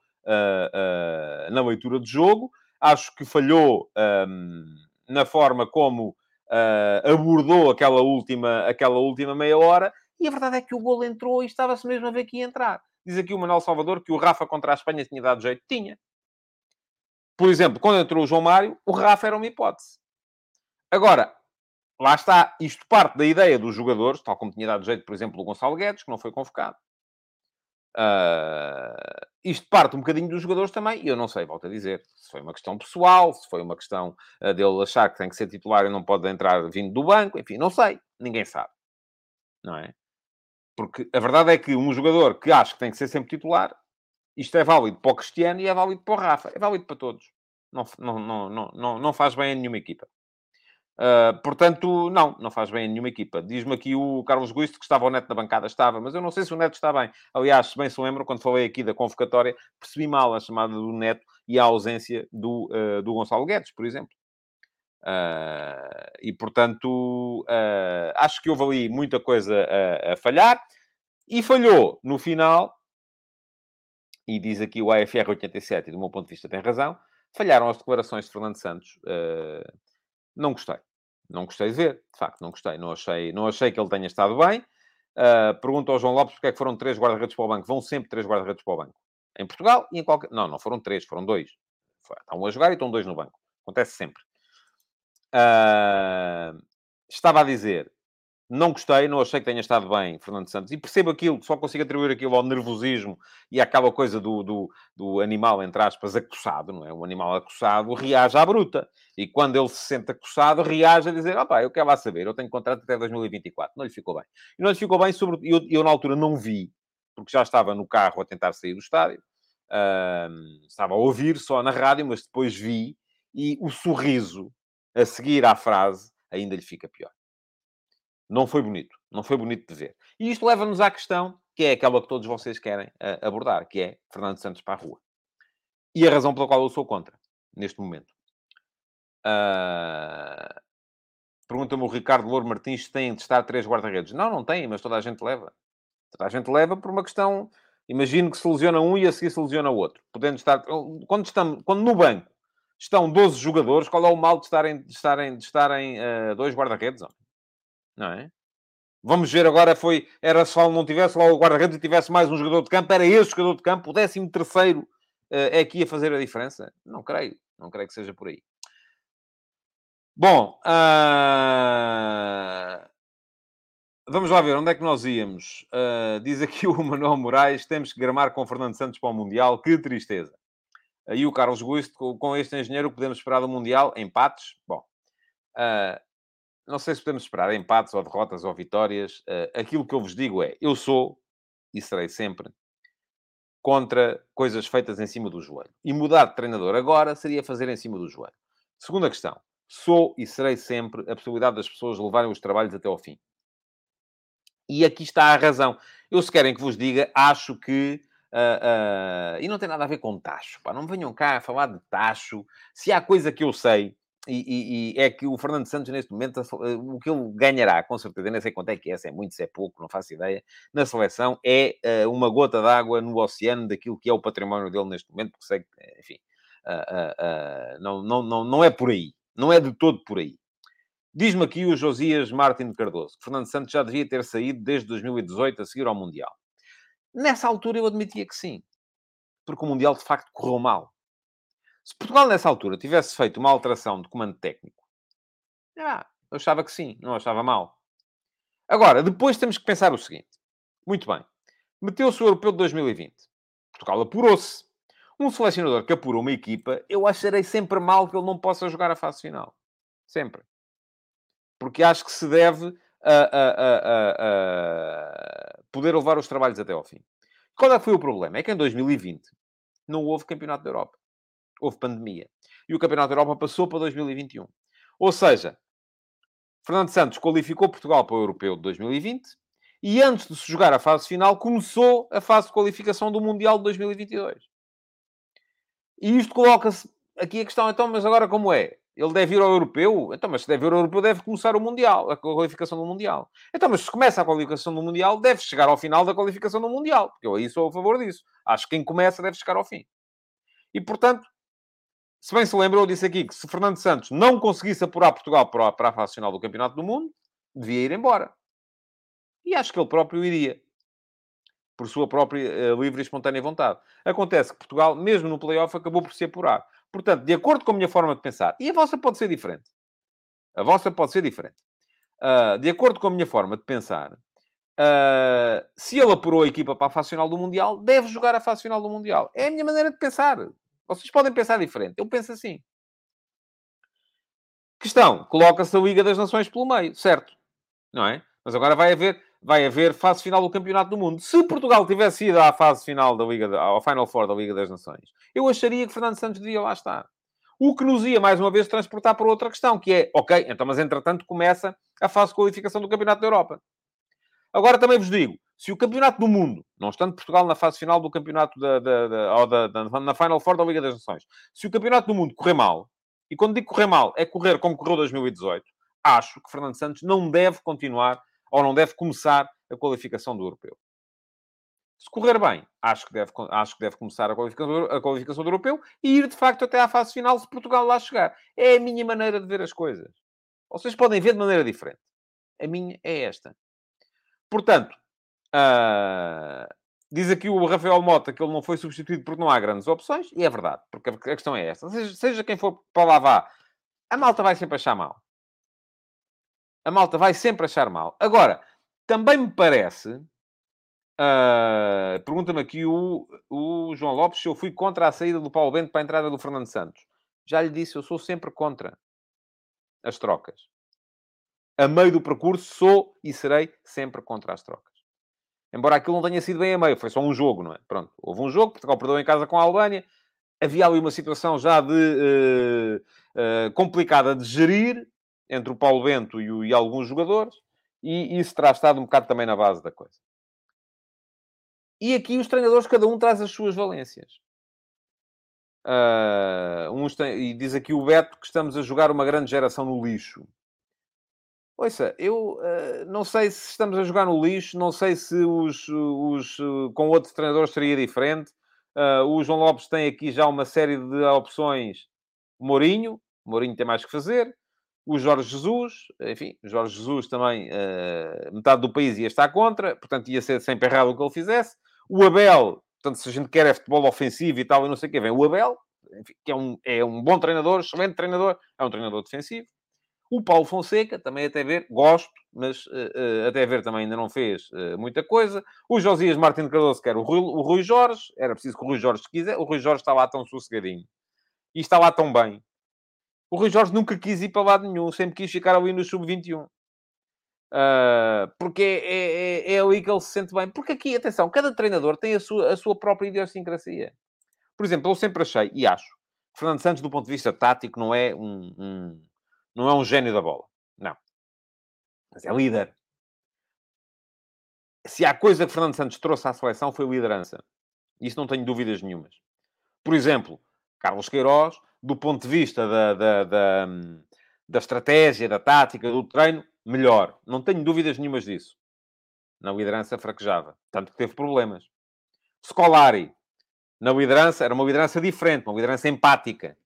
na leitura de jogo, Acho que falhou um, na forma como uh, abordou aquela última, aquela última meia hora. E a verdade é que o gol entrou e estava-se mesmo a ver que ia entrar. Diz aqui o Manuel Salvador que o Rafa contra a Espanha tinha dado jeito. Tinha. Por exemplo, quando entrou o João Mário, o Rafa era uma hipótese. Agora, lá está, isto parte da ideia dos jogadores, tal como tinha dado jeito, por exemplo, o Gonçalo Guedes, que não foi convocado. Uh, isto parte um bocadinho dos jogadores também, e eu não sei, volto a dizer, se foi uma questão pessoal, se foi uma questão uh, dele achar que tem que ser titular e não pode entrar vindo do banco, enfim, não sei, ninguém sabe, não é? Porque a verdade é que um jogador que acha que tem que ser sempre titular, isto é válido para o Cristiano e é válido para o Rafa, é válido para todos, não, não, não, não, não faz bem a nenhuma equipa. Uh, portanto, não, não faz bem a nenhuma equipa. Diz-me aqui o Carlos Guisto que estava o Neto na bancada. Estava, mas eu não sei se o Neto está bem. Aliás, se bem se lembro, quando falei aqui da convocatória, percebi mal a chamada do Neto e a ausência do, uh, do Gonçalo Guedes, por exemplo. Uh, e, portanto, acho que houve ali muita coisa a, a falhar. E falhou no final, e diz aqui o AFR 87, e do meu ponto de vista tem razão, falharam as declarações de Fernando Santos. não gostei. Não gostei de ver, de facto, não gostei. Não achei, não achei que ele tenha estado bem. Uh, pergunta ao João Lopes porque é que foram três guarda-redes para o banco. Vão sempre três guarda-redes para o banco. Em Portugal e em qualquer... Não, não foram três, foram dois. Estão a jogar e estão dois no banco. Acontece sempre. Uh, estava a dizer, não gostei, não achei que tenha estado bem Fernando Santos. E percebo aquilo, só consigo atribuir aquilo ao nervosismo e àquela coisa do, do, do animal, entre aspas, acossado, não é? O animal acossado reage à bruta. E quando ele se sente acossado, reage a dizer, opá, eu quero lá saber, eu tenho contrato até 2024. Não lhe ficou bem. E não lhe ficou bem, sobre... eu, eu na altura não vi, porque já estava no carro a tentar sair do estádio. Uh, estava a ouvir só na rádio, mas depois vi e o sorriso a seguir à frase ainda lhe fica pior. Não foi bonito. Não foi bonito de ver. E isto leva-nos à questão, que é aquela que todos vocês querem uh, abordar, que é Fernando Santos para a rua. E a razão pela qual eu sou contra, neste momento. Uh... Pergunta-me o Ricardo Louro Martins se tem de estar três guarda-redes. Não, não tem, mas toda a gente leva. Toda a gente leva por uma questão... Imagino que se lesiona um e a seguir se lesiona o outro. Podendo estar... Quando, estamos... Quando no banco estão 12 jogadores, qual é o mal de estarem, de estarem, de estarem uh, dois guarda-redes? Não é? Vamos ver agora, foi, era só não tivesse lá o guarda-redes e tivesse mais um jogador de campo, era esse jogador de campo, o 13 terceiro uh, é que ia fazer a diferença? Não creio, não creio que seja por aí. Bom, uh... vamos lá ver onde é que nós íamos. Uh, diz aqui o Manuel Moraes: temos que gramar com Fernando Santos para o Mundial, que tristeza. Aí o Carlos Gusto, com este engenheiro, podemos esperar do Mundial? Empates? Bom, uh, não sei se podemos esperar empates ou derrotas ou vitórias. Uh, aquilo que eu vos digo é: eu sou e serei sempre contra coisas feitas em cima do joelho. E mudar de treinador agora seria fazer em cima do joelho. Segunda questão: sou e serei sempre a possibilidade das pessoas levarem os trabalhos até ao fim. E aqui está a razão. Eu, se querem que vos diga, acho que. Uh, uh, e não tem nada a ver com tacho. Pá. Não me venham cá a falar de tacho. Se há coisa que eu sei e, e, e, é que o Fernando Santos, neste momento, eh, o que ele ganhará, com certeza, nem sei quanto é que é, se é muito, se é pouco, não faço ideia, na seleção, é uh, uma gota d'água no oceano daquilo que é o património dele neste momento, porque sei que, enfim, uh, uh, não, não, não, não é por aí. Não é de todo por aí. Diz-me aqui o Josias Martin Cardoso, que Fernando Santos já devia ter saído desde 2018 a seguir ao Mundial. Nessa altura eu admitia que sim. Porque o Mundial, de facto, correu mal. Se Portugal, nessa altura, tivesse feito uma alteração de comando técnico, ah, eu achava que sim, não achava mal. Agora, depois temos que pensar o seguinte. Muito bem. Meteu-se o Europeu de 2020. Portugal apurou-se. Um selecionador que apura uma equipa, eu acharei sempre mal que ele não possa jogar a fase final. Sempre. Porque acho que se deve a, a, a, poder levar os trabalhos até ao fim. Qual é que foi o problema? É que em 2020 não houve Campeonato da Europa houve pandemia. E o Campeonato da Europa passou para 2021. Ou seja, Fernando Santos qualificou Portugal para o Europeu de 2020 e antes de se jogar a fase final, começou a fase de qualificação do Mundial de 2022. E isto coloca-se aqui a questão, então, mas agora como é? Ele deve ir ao Europeu? Então, mas se deve ir ao Europeu, deve começar o Mundial, a qualificação do Mundial. Então, mas se começa a qualificação do Mundial, deve chegar ao final da qualificação do Mundial. Porque eu aí sou a favor disso. Acho que quem começa deve chegar ao fim. E, portanto, se bem se lembra, eu disse aqui que se Fernando Santos não conseguisse apurar Portugal para, para a fase final do Campeonato do Mundo, devia ir embora. E acho que ele próprio iria. Por sua própria uh, livre e espontânea vontade. Acontece que Portugal, mesmo no playoff, acabou por se apurar. Portanto, de acordo com a minha forma de pensar, e a vossa pode ser diferente. A vossa pode ser diferente. Uh, de acordo com a minha forma de pensar, uh, se ele apurou a equipa para a fase final do Mundial, deve jogar a fase final do Mundial. É a minha maneira de pensar. Vocês podem pensar diferente. Eu penso assim. Questão, coloca-se a Liga das Nações pelo meio, certo? Não é? Mas agora vai haver, vai haver fase final do Campeonato do Mundo. Se Portugal tivesse ido à fase final da Liga, ao Final Four da Liga das Nações, eu acharia que Fernando Santos devia lá estar. O que nos ia, mais uma vez, transportar para outra questão, que é, ok, então, mas entretanto começa a fase de qualificação do Campeonato da Europa. Agora também vos digo, se o Campeonato do Mundo, não estando Portugal na fase final do Campeonato da, da, da, ou da, da, na Final Four da Liga das Nações, se o Campeonato do Mundo correr mal, e quando digo correr mal, é correr como correu 2018, acho que Fernando Santos não deve continuar ou não deve começar a qualificação do Europeu. Se correr bem, acho que deve, acho que deve começar a qualificação, a qualificação do Europeu e ir, de facto, até à fase final se Portugal lá chegar. É a minha maneira de ver as coisas. Vocês podem ver de maneira diferente. A minha é esta. Portanto, uh, diz aqui o Rafael Mota que ele não foi substituído porque não há grandes opções, e é verdade, porque a questão é esta. Seja, seja quem for para lá vá, a malta vai sempre achar mal. A malta vai sempre achar mal. Agora, também me parece Uh, Pergunta-me aqui o, o João Lopes se eu fui contra a saída do Paulo Bento para a entrada do Fernando Santos. Já lhe disse, eu sou sempre contra as trocas. A meio do percurso sou e serei sempre contra as trocas. Embora aquilo não tenha sido bem a meio, foi só um jogo, não é? Pronto, houve um jogo, Portugal perdeu em casa com a Albânia, havia ali uma situação já de uh, uh, complicada de gerir entre o Paulo Bento e, o, e alguns jogadores, e isso terá estado um bocado também na base da coisa. E aqui os treinadores, cada um traz as suas valências. Uh, e diz aqui o Beto que estamos a jogar uma grande geração no lixo. Ouça, eu uh, não sei se estamos a jogar no lixo, não sei se os, os uh, com outros treinadores seria diferente. Uh, o João Lopes tem aqui já uma série de opções. Mourinho, Mourinho tem mais que fazer. O Jorge Jesus, enfim, Jorge Jesus também, metade do país ia estar contra, portanto ia ser sempre errado o que ele fizesse. O Abel, portanto, se a gente quer é futebol ofensivo e tal, e não sei o quê, vem o Abel, enfim, que é um, é um bom treinador, excelente treinador, é um treinador defensivo. O Paulo Fonseca, também até ver, gosto, mas uh, até ver também ainda não fez uh, muita coisa. O Josias Martins Cardoso, que era o Rui, o Rui Jorge, era preciso que o Rui Jorge quiser. O Rui Jorge está lá tão sossegadinho. E está lá tão bem. O Rui Jorge nunca quis ir para lado nenhum, sempre quis ficar ali no sub-21. Uh, porque é, é, é, ali que ele se sente bem. Porque aqui, atenção, cada treinador tem a sua, a sua própria idiosincrasia. Por exemplo, eu sempre achei, e acho, Fernando Santos, do ponto de vista tático, não é um, um, não é um gênio da bola. Não. Mas é líder. Se há coisa que Fernando Santos trouxe à seleção foi liderança. Isso não tenho dúvidas nenhumas. Por exemplo, Carlos Queiroz, do ponto de vista da, da, da, da estratégia, da tática, do treino, melhor. Não tenho dúvidas nenhumas disso. Na liderança fraquejava. Tanto que teve problemas. Scolari, na liderança, era uma liderança diferente, uma liderança empática.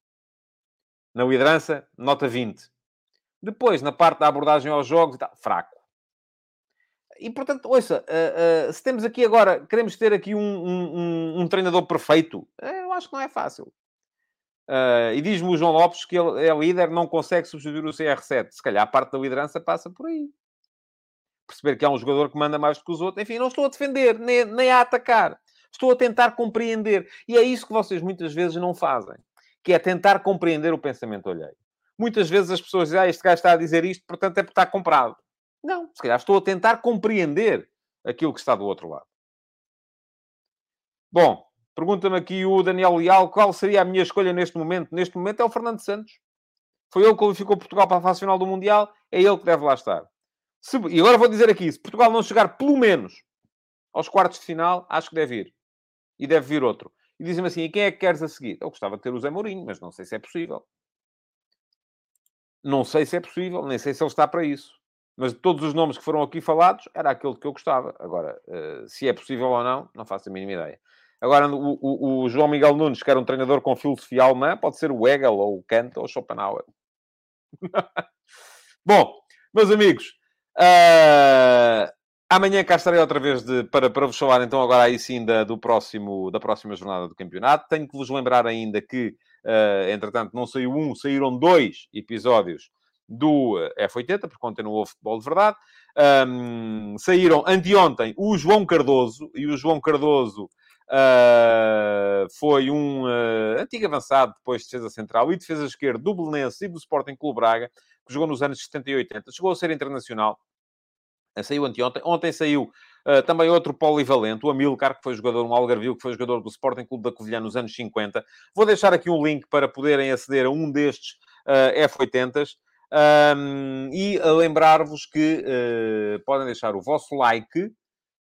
Na liderança, nota 20. Depois, na parte da abordagem aos jogos, fraco. E, portanto, ouça, uh, uh, se temos aqui agora, queremos ter aqui um, um, um treinador perfeito, eh, eu acho que não é fácil. Uh, e diz-me o João Lopes que ele é líder, não consegue substituir o CR7. Se calhar a parte da liderança passa por aí. Perceber que há um jogador que manda mais do que os outros. Enfim, não estou a defender, nem, nem a atacar. Estou a tentar compreender. E é isso que vocês muitas vezes não fazem. Que é tentar compreender o pensamento alheio. Muitas vezes as pessoas dizem, ah, este gajo está a dizer isto, portanto é porque está comprado. Não, se calhar estou a tentar compreender aquilo que está do outro lado. Bom, Pergunta-me aqui o Daniel Leal qual seria a minha escolha neste momento. Neste momento é o Fernando Santos. Foi ele que qualificou Portugal para a fase final do Mundial. É ele que deve lá estar. Se, e agora vou dizer aqui: se Portugal não chegar pelo menos aos quartos de final, acho que deve ir. E deve vir outro. E dizem-me assim: e quem é que queres a seguir? Eu gostava de ter o Zé Mourinho, mas não sei se é possível. Não sei se é possível, nem sei se ele está para isso. Mas de todos os nomes que foram aqui falados, era aquele que eu gostava. Agora, uh, se é possível ou não, não faço a mínima ideia. Agora, o, o, o, João Miguel Nunes, que era um treinador com filosofia alemã, pode ser o Hegel, ou o Kant, ou o Schopenhauer. Bom, meus amigos, uh, amanhã cá estarei outra vez de, para, para vos falar, então, agora aí sim, da, do próximo, da próxima jornada do campeonato. Tenho que vos lembrar ainda que Uh, entretanto, não saiu um, saíram dois episódios do F80, porque ontem não houve futebol de verdade. Um, saíram anteontem o João Cardoso, e o João Cardoso uh, foi um uh, antigo avançado, depois de defesa central e defesa esquerda do Belenense e do Sporting Clube Braga, que jogou nos anos 70 e 80. Chegou a ser internacional. Saiu anteontem. Ontem saiu Uh, também outro polivalente, o Amilcar, que foi jogador, um Algarvio, que foi jogador do Sporting Clube da Covilhã nos anos 50. Vou deixar aqui um link para poderem aceder a um destes uh, F80s. Um, e lembrar-vos que uh, podem deixar o vosso like.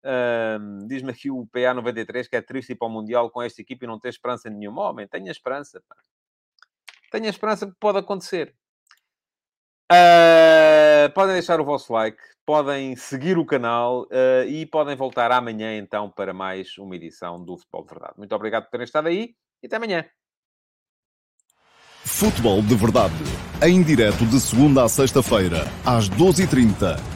Um, Diz-me aqui o PA93 que é triste ir para o Mundial com esta equipe e não ter esperança nenhuma. Homem, tenha esperança. Pá. Tenha esperança que pode acontecer. Uh, podem deixar o vosso like, podem seguir o canal uh, e podem voltar amanhã então para mais uma edição do Futebol de Verdade. Muito obrigado por terem estado aí e até amanhã. Futebol de Verdade, em direto de segunda a sexta-feira, às 12h30